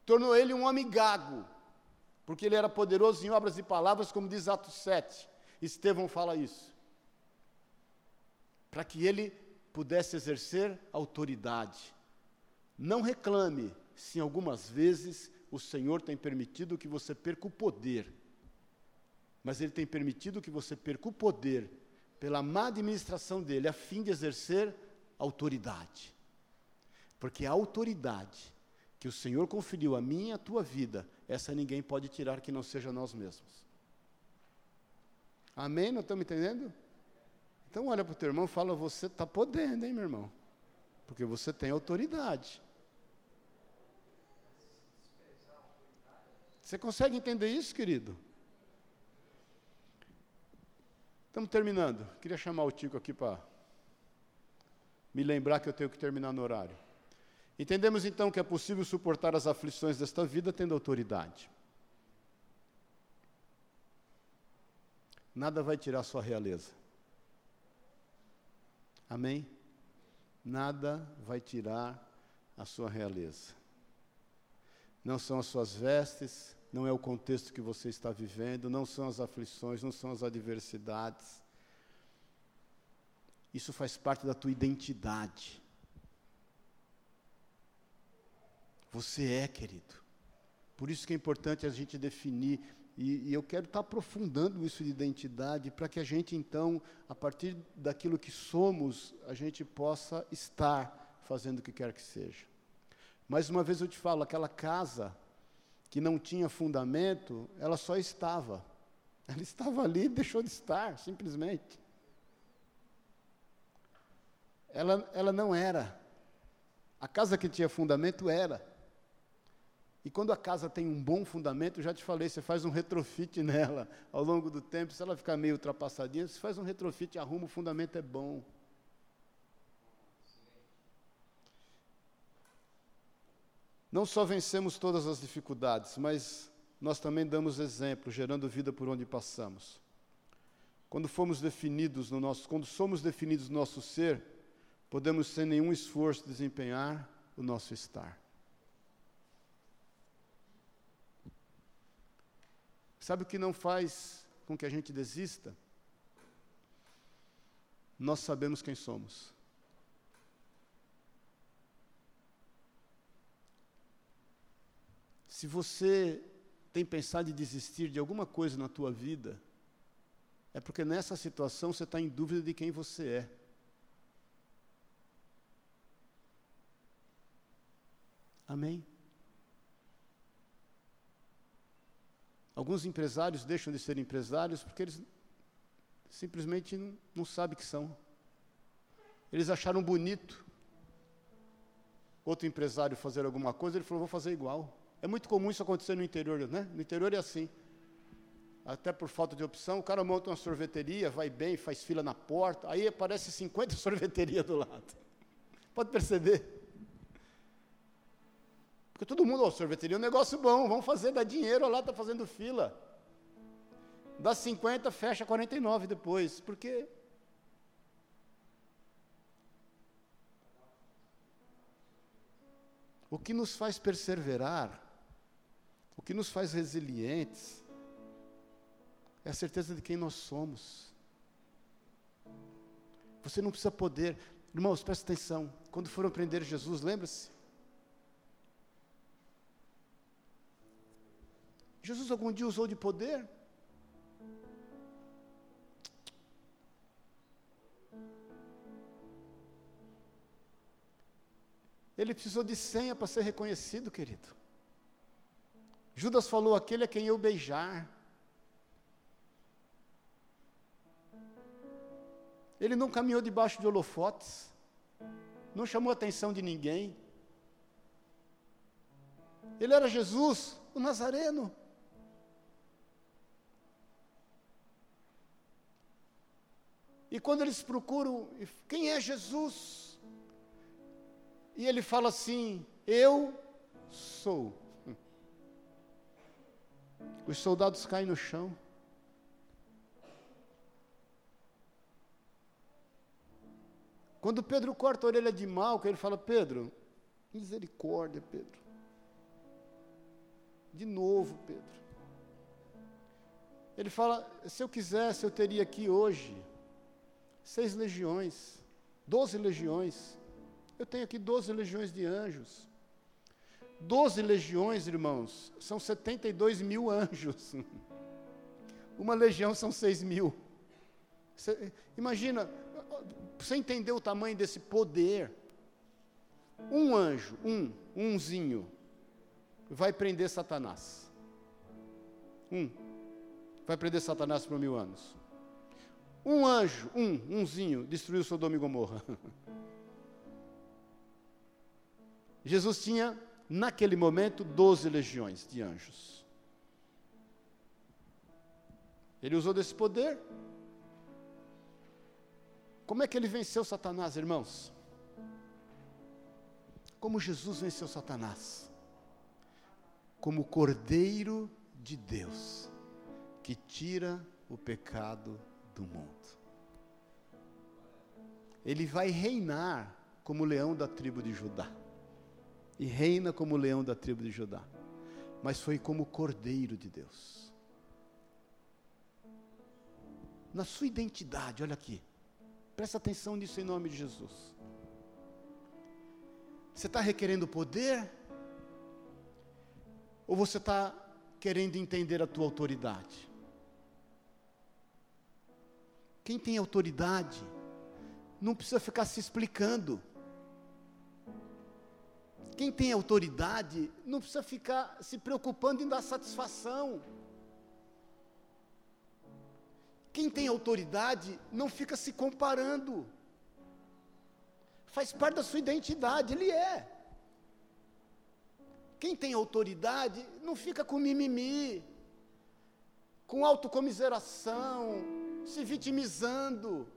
Tornou ele um homem gago, porque ele era poderoso em obras e palavras, como diz Atos 7. Estevão fala isso para que ele pudesse exercer autoridade. Não reclame se algumas vezes o Senhor tem permitido que você perca o poder, mas Ele tem permitido que você perca o poder pela má administração dele, a fim de exercer autoridade. Porque a autoridade que o Senhor conferiu a mim e a tua vida, essa ninguém pode tirar que não seja nós mesmos. Amém? Não estamos entendendo? Então olha para o teu irmão e fala, você está podendo, hein, meu irmão? Porque você tem autoridade. Você consegue entender isso, querido? Estamos terminando. Queria chamar o Tico aqui para me lembrar que eu tenho que terminar no horário. Entendemos então que é possível suportar as aflições desta vida tendo autoridade. Nada vai tirar sua realeza. Amém? Nada vai tirar a sua realeza. Não são as suas vestes, não é o contexto que você está vivendo, não são as aflições, não são as adversidades. Isso faz parte da tua identidade. Você é, querido. Por isso que é importante a gente definir e, e, eu quero estar aprofundando isso de identidade para que a gente, então, a partir daquilo que somos, a gente possa estar fazendo o que quer que seja. Mais uma vez eu te falo, aquela casa que não tinha fundamento, ela só estava. Ela estava ali e deixou de estar, simplesmente. Ela, ela não era. A casa que tinha fundamento era. E quando a casa tem um bom fundamento, já te falei, você faz um retrofit nela ao longo do tempo, se ela ficar meio ultrapassadinha, você faz um retrofit, arruma, o fundamento é bom. Não só vencemos todas as dificuldades, mas nós também damos exemplo, gerando vida por onde passamos. Quando fomos definidos no nosso, quando somos definidos no nosso ser, podemos sem nenhum esforço desempenhar o nosso estar. Sabe o que não faz com que a gente desista? Nós sabemos quem somos. Se você tem pensado em desistir de alguma coisa na tua vida, é porque nessa situação você está em dúvida de quem você é. Amém? Alguns empresários deixam de ser empresários porque eles simplesmente não, sabem que são. Eles acharam bonito outro empresário fazer alguma coisa, ele falou, vou fazer igual. É muito comum isso acontecer no interior, né? No interior é assim. Até por falta de opção, o cara monta uma sorveteria, vai bem, faz fila na porta, aí aparece 50 sorveterias do lado. Pode perceber? Porque todo mundo, oh, sorveteria é um negócio bom, vamos fazer, dá dinheiro, lá está fazendo fila. Dá 50, fecha 49 depois. Por quê? O que nos faz perseverar o que nos faz resilientes é a certeza de quem nós somos. Você não precisa poder. Irmãos, presta atenção. Quando foram prender Jesus, lembra-se? Jesus algum dia usou de poder? Ele precisou de senha para ser reconhecido, querido. Judas falou: aquele a quem eu beijar. Ele não caminhou debaixo de holofotes, não chamou a atenção de ninguém. Ele era Jesus, o Nazareno. E quando eles procuram, quem é Jesus? E ele fala assim: Eu sou. Os soldados caem no chão. Quando Pedro corta a orelha de Malco, ele fala: Pedro, misericórdia, Pedro. De novo, Pedro. Ele fala: se eu quisesse, eu teria aqui hoje seis legiões, doze legiões. Eu tenho aqui doze legiões de anjos. Doze legiões, irmãos, são 72 mil anjos. Uma legião são 6 mil. Você, imagina, você entender o tamanho desse poder. Um anjo, um, umzinho, vai prender Satanás. Um, vai prender Satanás por mil anos. Um anjo, um, umzinho, destruiu Sodoma e Gomorra. Jesus tinha naquele momento, doze legiões de anjos. Ele usou desse poder. Como é que ele venceu Satanás, irmãos? Como Jesus venceu Satanás? Como Cordeiro de Deus, que tira o pecado do mundo. Ele vai reinar como leão da tribo de Judá e reina como leão da tribo de Judá, mas foi como cordeiro de Deus. Na sua identidade, olha aqui, presta atenção nisso em nome de Jesus. Você está requerendo poder? Ou você está querendo entender a tua autoridade? Quem tem autoridade não precisa ficar se explicando. Quem tem autoridade não precisa ficar se preocupando em dar satisfação. Quem tem autoridade não fica se comparando. Faz parte da sua identidade, ele é. Quem tem autoridade não fica com mimimi, com autocomiseração, se vitimizando.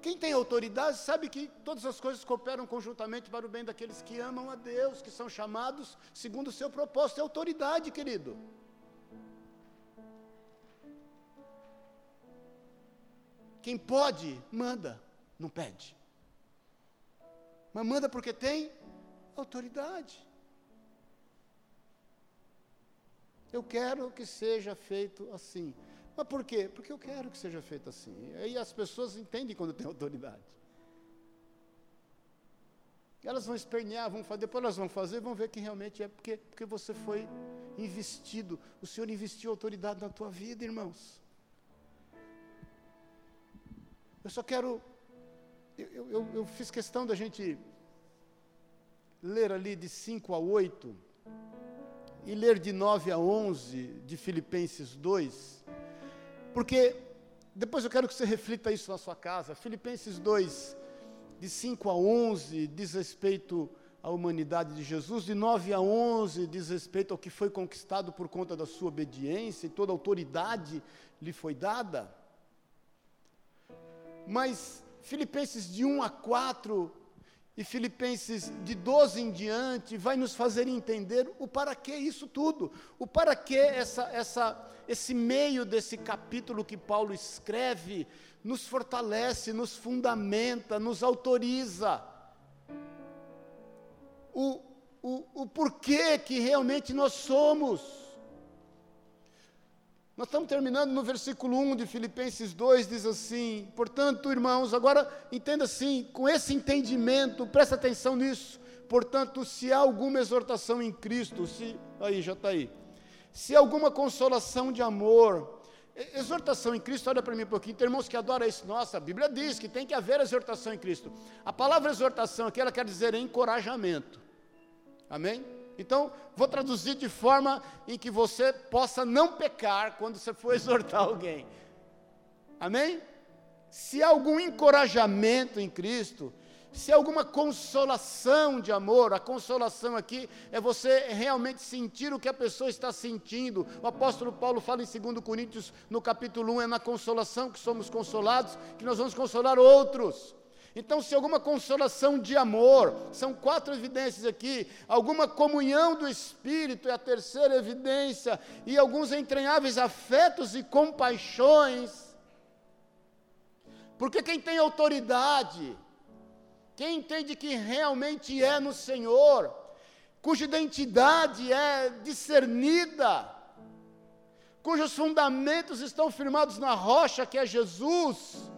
Quem tem autoridade sabe que todas as coisas cooperam conjuntamente para o bem daqueles que amam a Deus, que são chamados segundo o seu propósito. É autoridade, querido. Quem pode, manda, não pede. Mas manda porque tem autoridade. Eu quero que seja feito assim. Mas por quê? Porque eu quero que seja feito assim. Aí as pessoas entendem quando tem autoridade. Elas vão espernear, vão fazer, depois elas vão fazer, vão ver que realmente é porque, porque você foi investido. O Senhor investiu autoridade na tua vida, irmãos. Eu só quero. Eu, eu, eu fiz questão da gente ler ali de 5 a 8 e ler de 9 a 11 de Filipenses 2, porque depois eu quero que você reflita isso na sua casa. Filipenses 2, de 5 a 11, diz respeito à humanidade de Jesus, de 9 a 11, diz respeito ao que foi conquistado por conta da sua obediência e toda autoridade lhe foi dada. Mas Filipenses de 1 a 4 e Filipenses de 12 em diante vai nos fazer entender o para que isso tudo, o para que essa, essa, esse meio desse capítulo que Paulo escreve nos fortalece, nos fundamenta, nos autoriza. O, o, o porquê que realmente nós somos. Nós estamos terminando no versículo 1 de Filipenses 2, diz assim: Portanto, irmãos, agora entenda assim, com esse entendimento, presta atenção nisso. Portanto, se há alguma exortação em Cristo, se. Aí, já está aí. Se há alguma consolação de amor, exortação em Cristo, olha para mim um pouquinho, tem irmãos que adoram isso. Nossa, a Bíblia diz que tem que haver exortação em Cristo. A palavra exortação aqui, ela quer dizer encorajamento. Amém? Então, vou traduzir de forma em que você possa não pecar quando você for exortar alguém. Amém? Se há algum encorajamento em Cristo, se há alguma consolação de amor, a consolação aqui é você realmente sentir o que a pessoa está sentindo. O apóstolo Paulo fala em 2 Coríntios, no capítulo 1, é na consolação que somos consolados, que nós vamos consolar outros. Então, se alguma consolação de amor, são quatro evidências aqui, alguma comunhão do Espírito é a terceira evidência, e alguns entranháveis afetos e compaixões. Porque quem tem autoridade, quem entende que realmente é no Senhor, cuja identidade é discernida, cujos fundamentos estão firmados na rocha que é Jesus,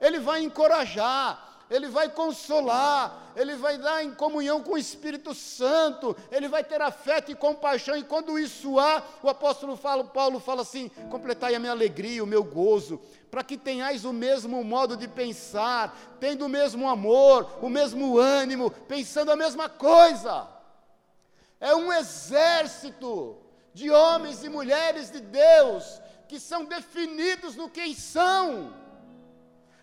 ele vai encorajar, ele vai consolar, ele vai dar em comunhão com o Espírito Santo, ele vai ter afeto e compaixão, e quando isso há, o apóstolo fala, Paulo fala assim: completai a minha alegria, o meu gozo, para que tenhais o mesmo modo de pensar, tendo o mesmo amor, o mesmo ânimo, pensando a mesma coisa. É um exército de homens e mulheres de Deus que são definidos no quem são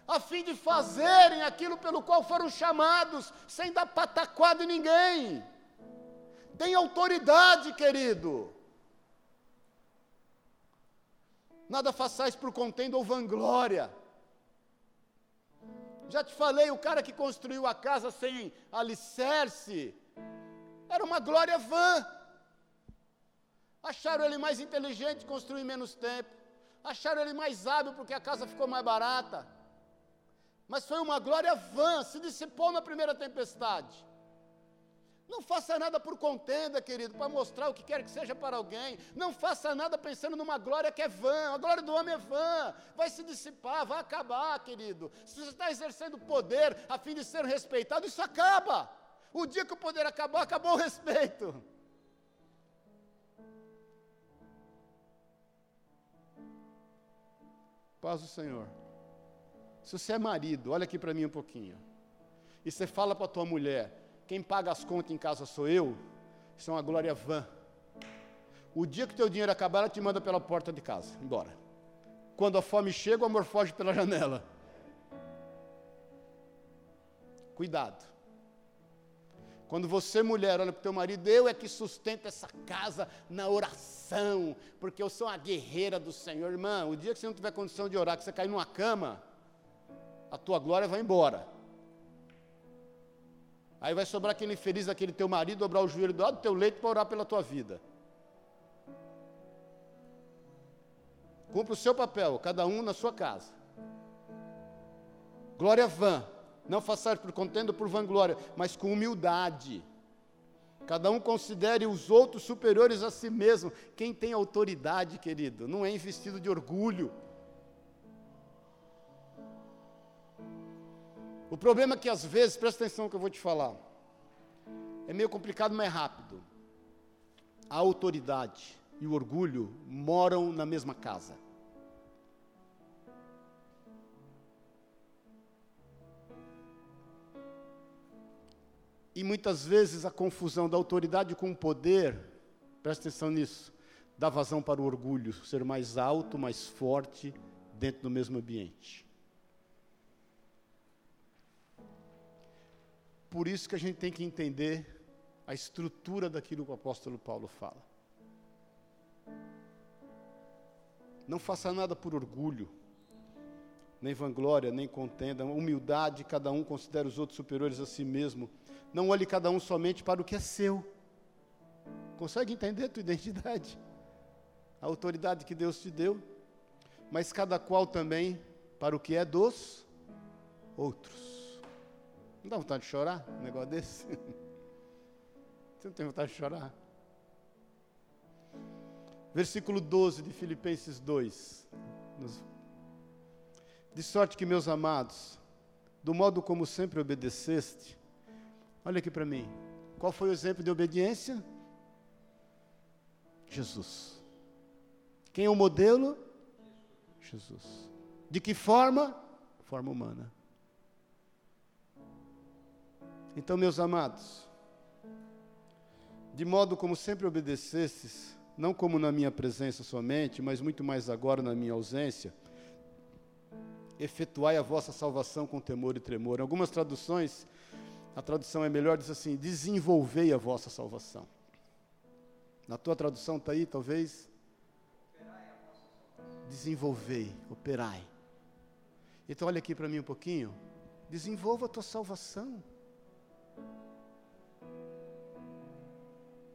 a fim de fazerem aquilo pelo qual foram chamados, sem dar pataquada em ninguém. Tem autoridade, querido. Nada façais por contenda ou vanglória. Já te falei, o cara que construiu a casa sem alicerce, era uma glória vã. Acharam ele mais inteligente, construir menos tempo. Acharam ele mais hábil porque a casa ficou mais barata mas foi uma glória vã, se dissipou na primeira tempestade. Não faça nada por contenda, querido, para mostrar o que quer que seja para alguém. Não faça nada pensando numa glória que é vã. A glória do homem é vã. Vai se dissipar, vai acabar, querido. Se você está exercendo poder a fim de ser respeitado, isso acaba. O dia que o poder acabou, acabou o respeito. Paz do Senhor. Se você é marido, olha aqui para mim um pouquinho. E você fala para a tua mulher: quem paga as contas em casa sou eu. Isso é uma glória vã. O dia que teu dinheiro acabar, ela te manda pela porta de casa, embora. Quando a fome chega, o amor foge pela janela. Cuidado. Quando você, mulher, olha para o teu marido, eu é que sustento essa casa na oração, porque eu sou a guerreira do Senhor. Irmã, o dia que você não tiver condição de orar, que você cair numa cama, a tua glória vai embora. Aí vai sobrar aquele infeliz daquele teu marido, dobrar o joelho do lado do teu leito para orar pela tua vida. Cumpra o seu papel, cada um na sua casa. Glória vã. Não façais por contenda ou por vanglória, mas com humildade. Cada um considere os outros superiores a si mesmo. Quem tem autoridade, querido, não é investido de orgulho. O problema é que às vezes, presta atenção no que eu vou te falar, é meio complicado, mas é rápido. A autoridade e o orgulho moram na mesma casa. E muitas vezes a confusão da autoridade com o poder, presta atenção nisso, dá vazão para o orgulho, ser mais alto, mais forte dentro do mesmo ambiente. Por isso que a gente tem que entender a estrutura daquilo que o apóstolo Paulo fala. Não faça nada por orgulho, nem vanglória, nem contenda, humildade, cada um considera os outros superiores a si mesmo não olhe cada um somente para o que é seu. Consegue entender a tua identidade? A autoridade que Deus te deu, mas cada qual também para o que é dos outros. Não dá vontade de chorar um negócio desse? Você não tem vontade de chorar? Versículo 12 de Filipenses 2. De sorte que, meus amados, do modo como sempre obedeceste, Olha aqui para mim. Qual foi o exemplo de obediência? Jesus. Quem é o modelo? Jesus. De que forma? Forma humana. Então, meus amados, de modo como sempre obedecestes, não como na minha presença somente, mas muito mais agora na minha ausência, efetuai a vossa salvação com temor e tremor. Em algumas traduções, a tradução é melhor, diz assim: desenvolvei a vossa salvação. Na tua tradução está aí, talvez? Desenvolvei, operai. Então, olha aqui para mim um pouquinho. Desenvolva a tua salvação.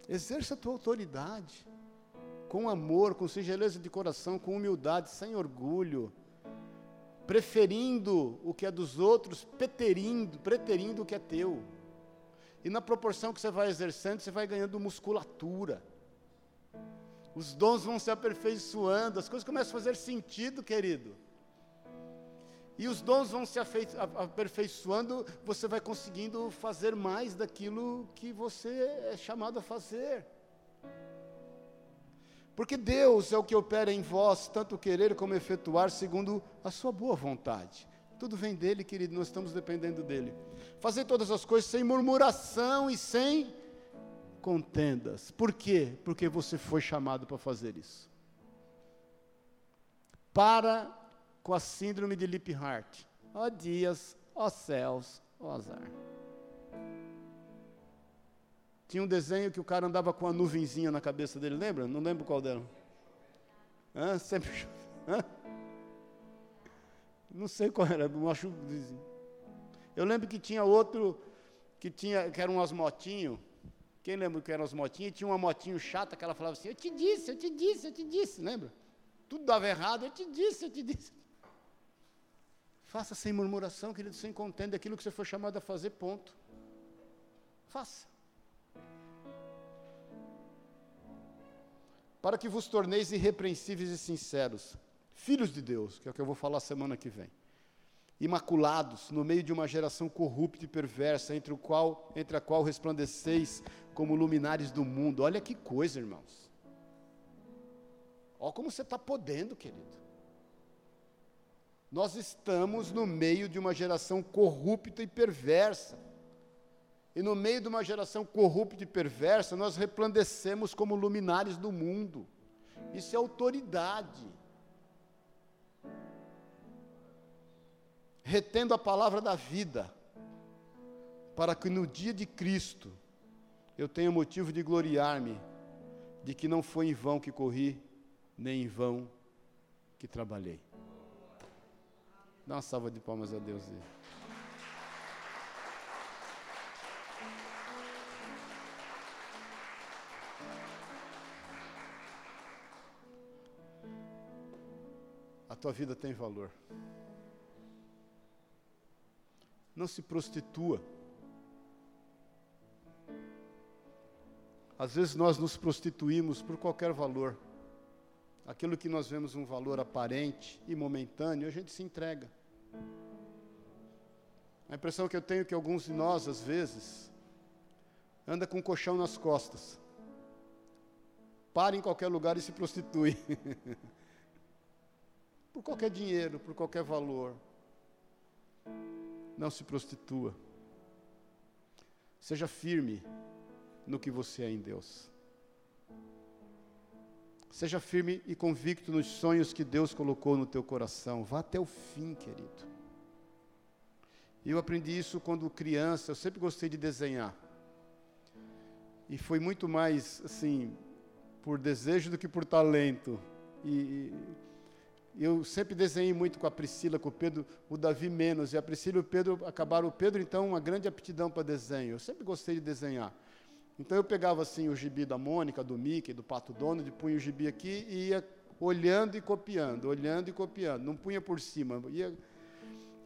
Exerça a tua autoridade. Com amor, com singeleza de coração, com humildade, sem orgulho preferindo o que é dos outros, preterindo, preterindo o que é teu. E na proporção que você vai exercendo, você vai ganhando musculatura. Os dons vão se aperfeiçoando, as coisas começam a fazer sentido, querido. E os dons vão se aperfeiçoando, você vai conseguindo fazer mais daquilo que você é chamado a fazer. Porque Deus é o que opera em vós, tanto querer como efetuar, segundo a sua boa vontade. Tudo vem dele, querido, nós estamos dependendo dele. Fazer todas as coisas sem murmuração e sem contendas. Por quê? Porque você foi chamado para fazer isso. Para com a síndrome de Lip Heart. Ó oh, dias, ó oh, céus, ó oh, azar. Tinha um desenho que o cara andava com uma nuvenzinha na cabeça dele, lembra? Não lembro qual dela. Hã? Sempre. Hã? Não sei qual era, eu acho. Eu lembro que tinha outro que tinha, que eram umas motinhos. Quem lembra que eram as motinhas? Tinha uma motinho chata que ela falava assim: Eu te disse, eu te disse, eu te disse, lembra? Tudo dava errado, eu te disse, eu te disse. Faça sem murmuração, querido, sem contenda aquilo que você foi chamado a fazer, ponto. Faça. para que vos torneis irrepreensíveis e sinceros, filhos de Deus, que é o que eu vou falar semana que vem, imaculados no meio de uma geração corrupta e perversa, entre, o qual, entre a qual resplandeceis como luminares do mundo. Olha que coisa, irmãos. Olha como você está podendo, querido. Nós estamos no meio de uma geração corrupta e perversa. E no meio de uma geração corrupta e perversa, nós resplandecemos como luminares do mundo. Isso é autoridade. Retendo a palavra da vida, para que no dia de Cristo eu tenha motivo de gloriar-me de que não foi em vão que corri, nem em vão que trabalhei. Dá uma salva de palmas a Deus aí. A tua vida tem valor. Não se prostitua. Às vezes nós nos prostituímos por qualquer valor. Aquilo que nós vemos um valor aparente e momentâneo, a gente se entrega. A impressão que eu tenho é que alguns de nós, às vezes, anda com um colchão nas costas. Para em qualquer lugar e se prostitui. por qualquer dinheiro, por qualquer valor. Não se prostitua. Seja firme no que você é em Deus. Seja firme e convicto nos sonhos que Deus colocou no teu coração. Vá até o fim, querido. Eu aprendi isso quando criança, eu sempre gostei de desenhar. E foi muito mais, assim, por desejo do que por talento. E, e eu sempre desenhei muito com a Priscila, com o Pedro, o Davi menos. E a Priscila e o Pedro acabaram. O Pedro, então, uma grande aptidão para desenho. Eu sempre gostei de desenhar. Então eu pegava assim o gibi da Mônica, do Mickey, do Pato Donald, punha o gibi aqui e ia olhando e copiando, olhando e copiando, não punha por cima. Ia...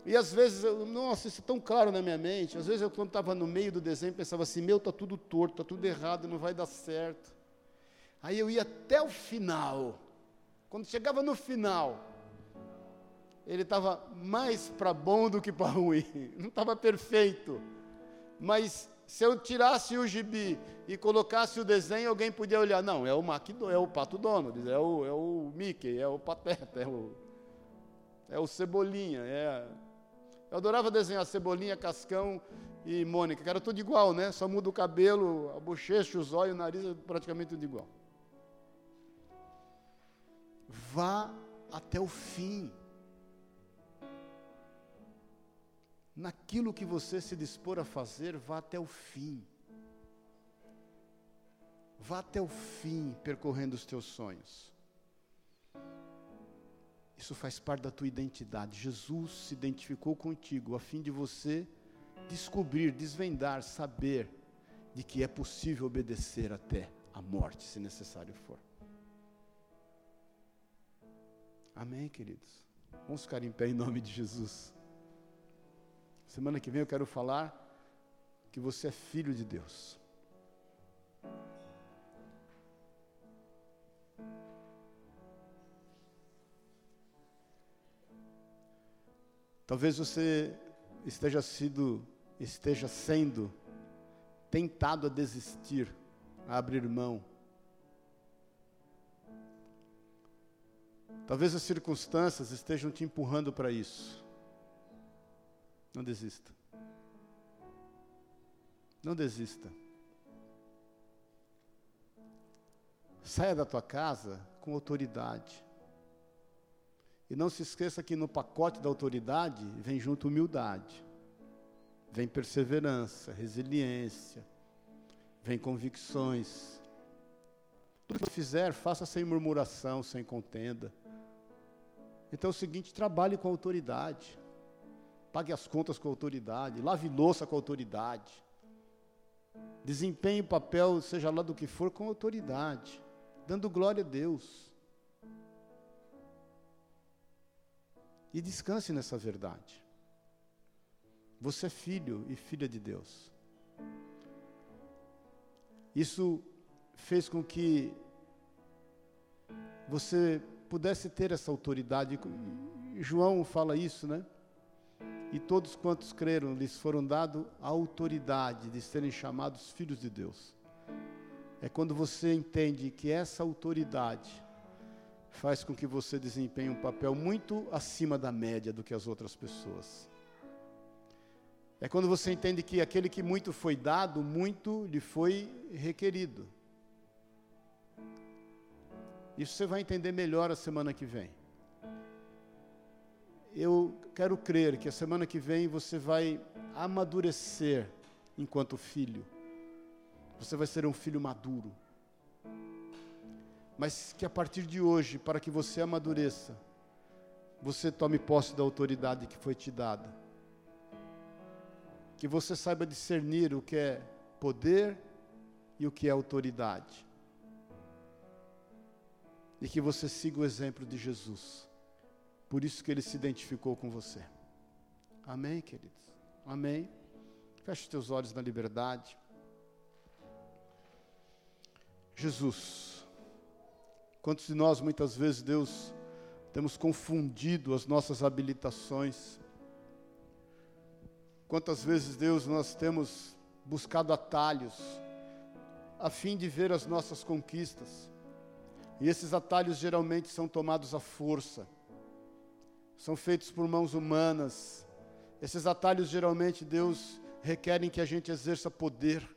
E às vezes, eu, nossa, isso é tão claro na minha mente. Às vezes eu quando estava no meio do desenho pensava assim, meu, tá tudo torto, tá tudo errado, não vai dar certo. Aí eu ia até o final. Quando chegava no final, ele estava mais para bom do que para ruim. Não estava perfeito, mas se eu tirasse o gibi e colocasse o desenho, alguém podia olhar, não, é o Macdo, é o Pato Donald, é o, é o Mickey, é o Pateta, é o, é o Cebolinha. É... Eu adorava desenhar Cebolinha, Cascão e Mônica, que era tudo igual, né? Só muda o cabelo, a bochecha, os olhos, o nariz, é praticamente tudo igual. Vá até o fim. naquilo que você se dispor a fazer, vá até o fim. Vá até o fim percorrendo os teus sonhos. Isso faz parte da tua identidade. Jesus se identificou contigo a fim de você descobrir, desvendar, saber de que é possível obedecer até a morte, se necessário for. Amém, queridos? Vamos ficar em pé em nome de Jesus. Semana que vem eu quero falar que você é filho de Deus. Talvez você esteja, sido, esteja sendo tentado a desistir, a abrir mão. Talvez as circunstâncias estejam te empurrando para isso. Não desista. Não desista. Saia da tua casa com autoridade. E não se esqueça que no pacote da autoridade vem junto humildade, vem perseverança, resiliência, vem convicções. Tudo que fizer, faça sem murmuração, sem contenda. Então é o seguinte: trabalhe com autoridade. Pague as contas com autoridade, lave louça com autoridade. Desempenhe o papel, seja lá do que for, com autoridade, dando glória a Deus. E descanse nessa verdade. Você é filho e filha de Deus. Isso fez com que você pudesse ter essa autoridade. João fala isso, né? e todos quantos creram lhes foram dado a autoridade de serem chamados filhos de Deus. É quando você entende que essa autoridade faz com que você desempenhe um papel muito acima da média do que as outras pessoas. É quando você entende que aquele que muito foi dado, muito lhe foi requerido. Isso você vai entender melhor a semana que vem eu quero crer que a semana que vem você vai amadurecer enquanto filho. Você vai ser um filho maduro. Mas que a partir de hoje, para que você amadureça, você tome posse da autoridade que foi te dada. Que você saiba discernir o que é poder e o que é autoridade. E que você siga o exemplo de Jesus. Por isso que ele se identificou com você. Amém, queridos? Amém. Feche teus olhos na liberdade. Jesus. Quantos de nós, muitas vezes, Deus, temos confundido as nossas habilitações? Quantas vezes, Deus, nós temos buscado atalhos a fim de ver as nossas conquistas? E esses atalhos geralmente são tomados à força, são feitos por mãos humanas. Esses atalhos geralmente, Deus, requerem que a gente exerça poder.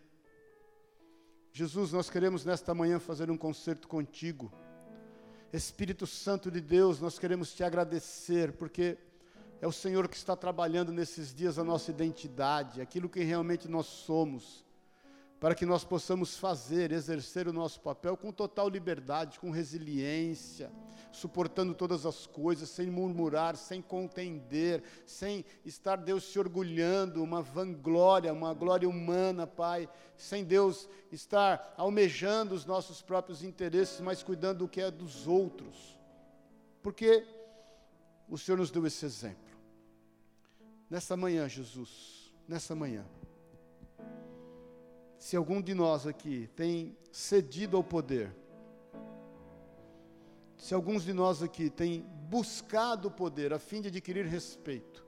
Jesus, nós queremos nesta manhã fazer um concerto contigo. Espírito Santo de Deus, nós queremos te agradecer, porque é o Senhor que está trabalhando nesses dias a nossa identidade, aquilo que realmente nós somos para que nós possamos fazer, exercer o nosso papel com total liberdade, com resiliência, suportando todas as coisas, sem murmurar, sem contender, sem estar Deus se orgulhando, uma vanglória, uma glória humana, Pai, sem Deus estar almejando os nossos próprios interesses, mas cuidando do que é dos outros. Porque o Senhor nos deu esse exemplo. Nessa manhã, Jesus, nessa manhã, se algum de nós aqui tem cedido ao poder, se alguns de nós aqui têm buscado o poder a fim de adquirir respeito,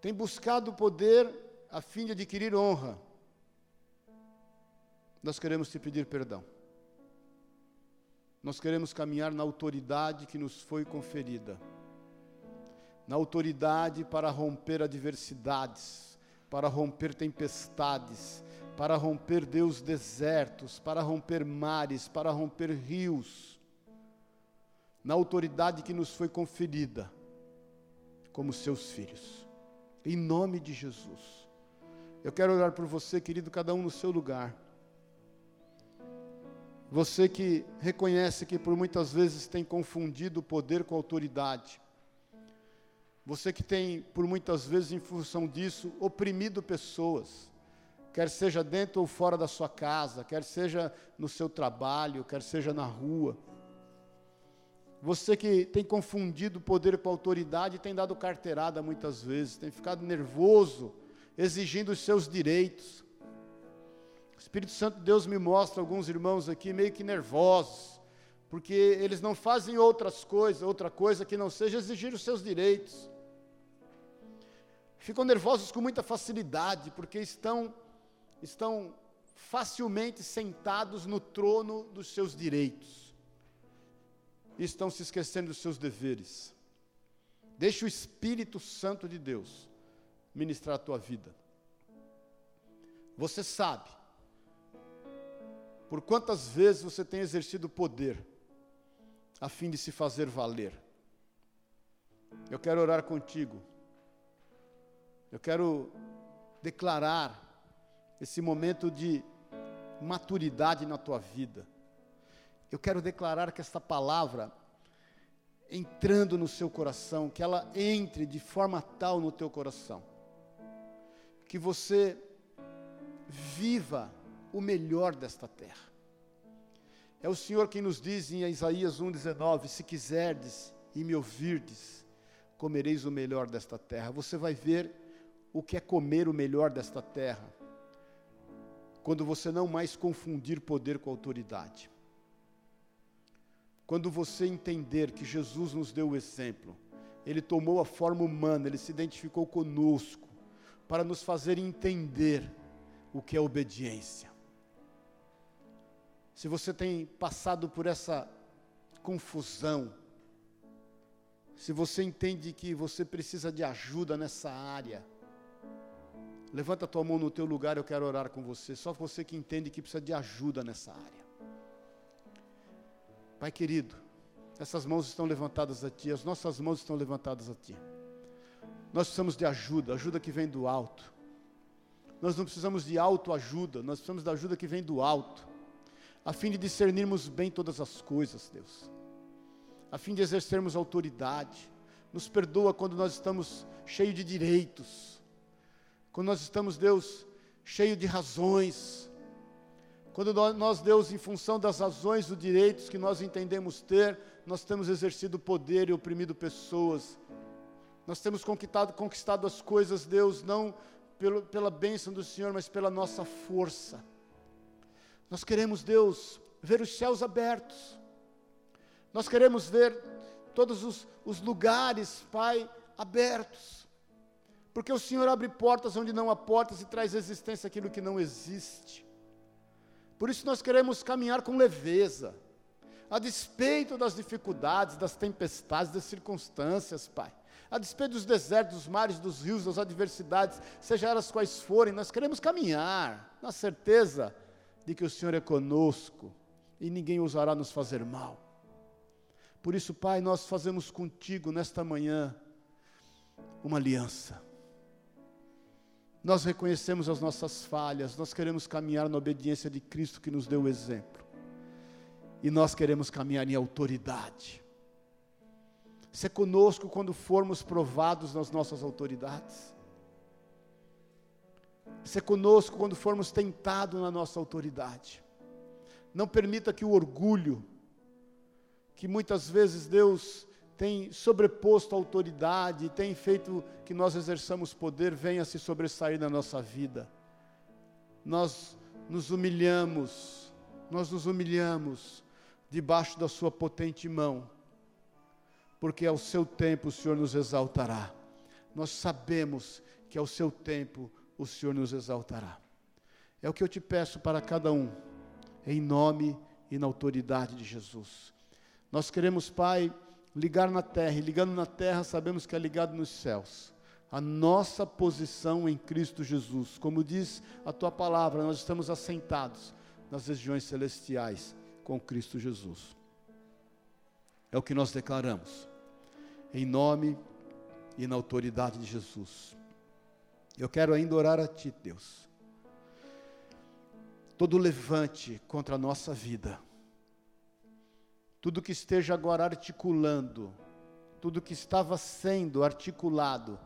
tem buscado o poder a fim de adquirir honra, nós queremos te pedir perdão. Nós queremos caminhar na autoridade que nos foi conferida, na autoridade para romper adversidades, para romper tempestades, para romper Deus desertos, para romper mares, para romper rios, na autoridade que nos foi conferida, como seus filhos, em nome de Jesus. Eu quero orar por você, querido, cada um no seu lugar. Você que reconhece que por muitas vezes tem confundido o poder com a autoridade, você que tem, por muitas vezes, em função disso, oprimido pessoas, quer seja dentro ou fora da sua casa, quer seja no seu trabalho, quer seja na rua. Você que tem confundido poder com autoridade, tem dado carteirada muitas vezes, tem ficado nervoso, exigindo os seus direitos. O Espírito Santo de Deus me mostra alguns irmãos aqui meio que nervosos, porque eles não fazem outras coisas, outra coisa que não seja exigir os seus direitos ficam nervosos com muita facilidade, porque estão, estão facilmente sentados no trono dos seus direitos, e estão se esquecendo dos seus deveres. Deixe o Espírito Santo de Deus ministrar a tua vida. Você sabe por quantas vezes você tem exercido poder a fim de se fazer valer. Eu quero orar contigo eu quero declarar esse momento de maturidade na tua vida. Eu quero declarar que esta palavra, entrando no seu coração, que ela entre de forma tal no teu coração, que você viva o melhor desta terra. É o Senhor quem nos diz em Isaías 1,19: Se quiserdes e me ouvirdes, comereis o melhor desta terra. Você vai ver o que é comer o melhor desta terra, quando você não mais confundir poder com autoridade. Quando você entender que Jesus nos deu o exemplo, ele tomou a forma humana, ele se identificou conosco, para nos fazer entender o que é obediência. Se você tem passado por essa confusão, se você entende que você precisa de ajuda nessa área, Levanta a tua mão no teu lugar, eu quero orar com você. Só você que entende que precisa de ajuda nessa área. Pai querido, essas mãos estão levantadas a Ti, as nossas mãos estão levantadas a Ti. Nós precisamos de ajuda, ajuda que vem do alto. Nós não precisamos de autoajuda, nós precisamos da ajuda que vem do alto, a fim de discernirmos bem todas as coisas, Deus, a fim de exercermos autoridade. Nos perdoa quando nós estamos cheios de direitos, quando nós estamos, Deus, cheios de razões, quando nós, Deus, em função das razões, dos direitos que nós entendemos ter, nós temos exercido poder e oprimido pessoas. Nós temos conquistado, conquistado as coisas, Deus, não pelo, pela bênção do Senhor, mas pela nossa força. Nós queremos, Deus, ver os céus abertos. Nós queremos ver todos os, os lugares, Pai, abertos. Porque o Senhor abre portas onde não há portas e traz existência aquilo que não existe. Por isso nós queremos caminhar com leveza, a despeito das dificuldades, das tempestades, das circunstâncias, Pai a despeito dos desertos, dos mares, dos rios, das adversidades, seja elas quais forem, nós queremos caminhar na certeza de que o Senhor é conosco e ninguém ousará nos fazer mal. Por isso, Pai, nós fazemos contigo nesta manhã uma aliança. Nós reconhecemos as nossas falhas, nós queremos caminhar na obediência de Cristo que nos deu o exemplo. E nós queremos caminhar em autoridade ser conosco quando formos provados nas nossas autoridades. Ser conosco quando formos tentados na nossa autoridade. Não permita que o orgulho, que muitas vezes Deus tem sobreposto a autoridade, tem feito que nós exerçamos poder, venha se sobressair na nossa vida. Nós nos humilhamos, nós nos humilhamos debaixo da Sua potente mão porque ao seu tempo o Senhor nos exaltará. Nós sabemos que ao seu tempo o Senhor nos exaltará. É o que eu te peço para cada um, em nome e na autoridade de Jesus. Nós queremos, Pai, ligar na terra, e ligando na terra sabemos que é ligado nos céus. A nossa posição em Cristo Jesus, como diz a tua palavra, nós estamos assentados nas regiões celestiais com Cristo Jesus. É o que nós declaramos em nome e na autoridade de Jesus. Eu quero ainda orar a Ti, Deus. Todo levante contra a nossa vida, tudo que esteja agora articulando, tudo que estava sendo articulado,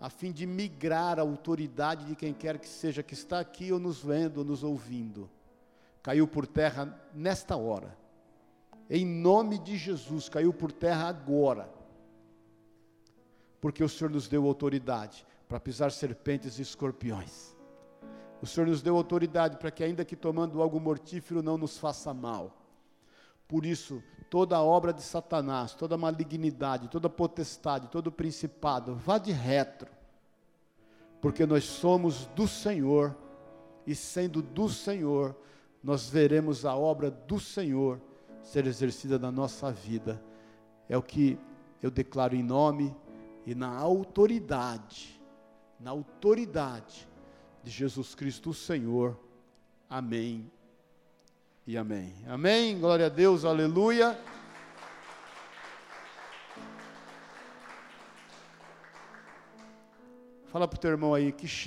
a fim de migrar a autoridade de quem quer que seja que está aqui ou nos vendo ou nos ouvindo, caiu por terra nesta hora. Em nome de Jesus, caiu por terra agora porque o Senhor nos deu autoridade para pisar serpentes e escorpiões. O Senhor nos deu autoridade para que, ainda que tomando algo mortífero, não nos faça mal. Por isso, toda a obra de Satanás, toda malignidade, toda potestade, todo principado, vá de retro, porque nós somos do Senhor, e sendo do Senhor, nós veremos a obra do Senhor ser exercida na nossa vida. É o que eu declaro em nome e na autoridade, na autoridade de Jesus Cristo, o Senhor. Amém e amém. Amém. Glória a Deus, aleluia. Fala para o teu irmão aí que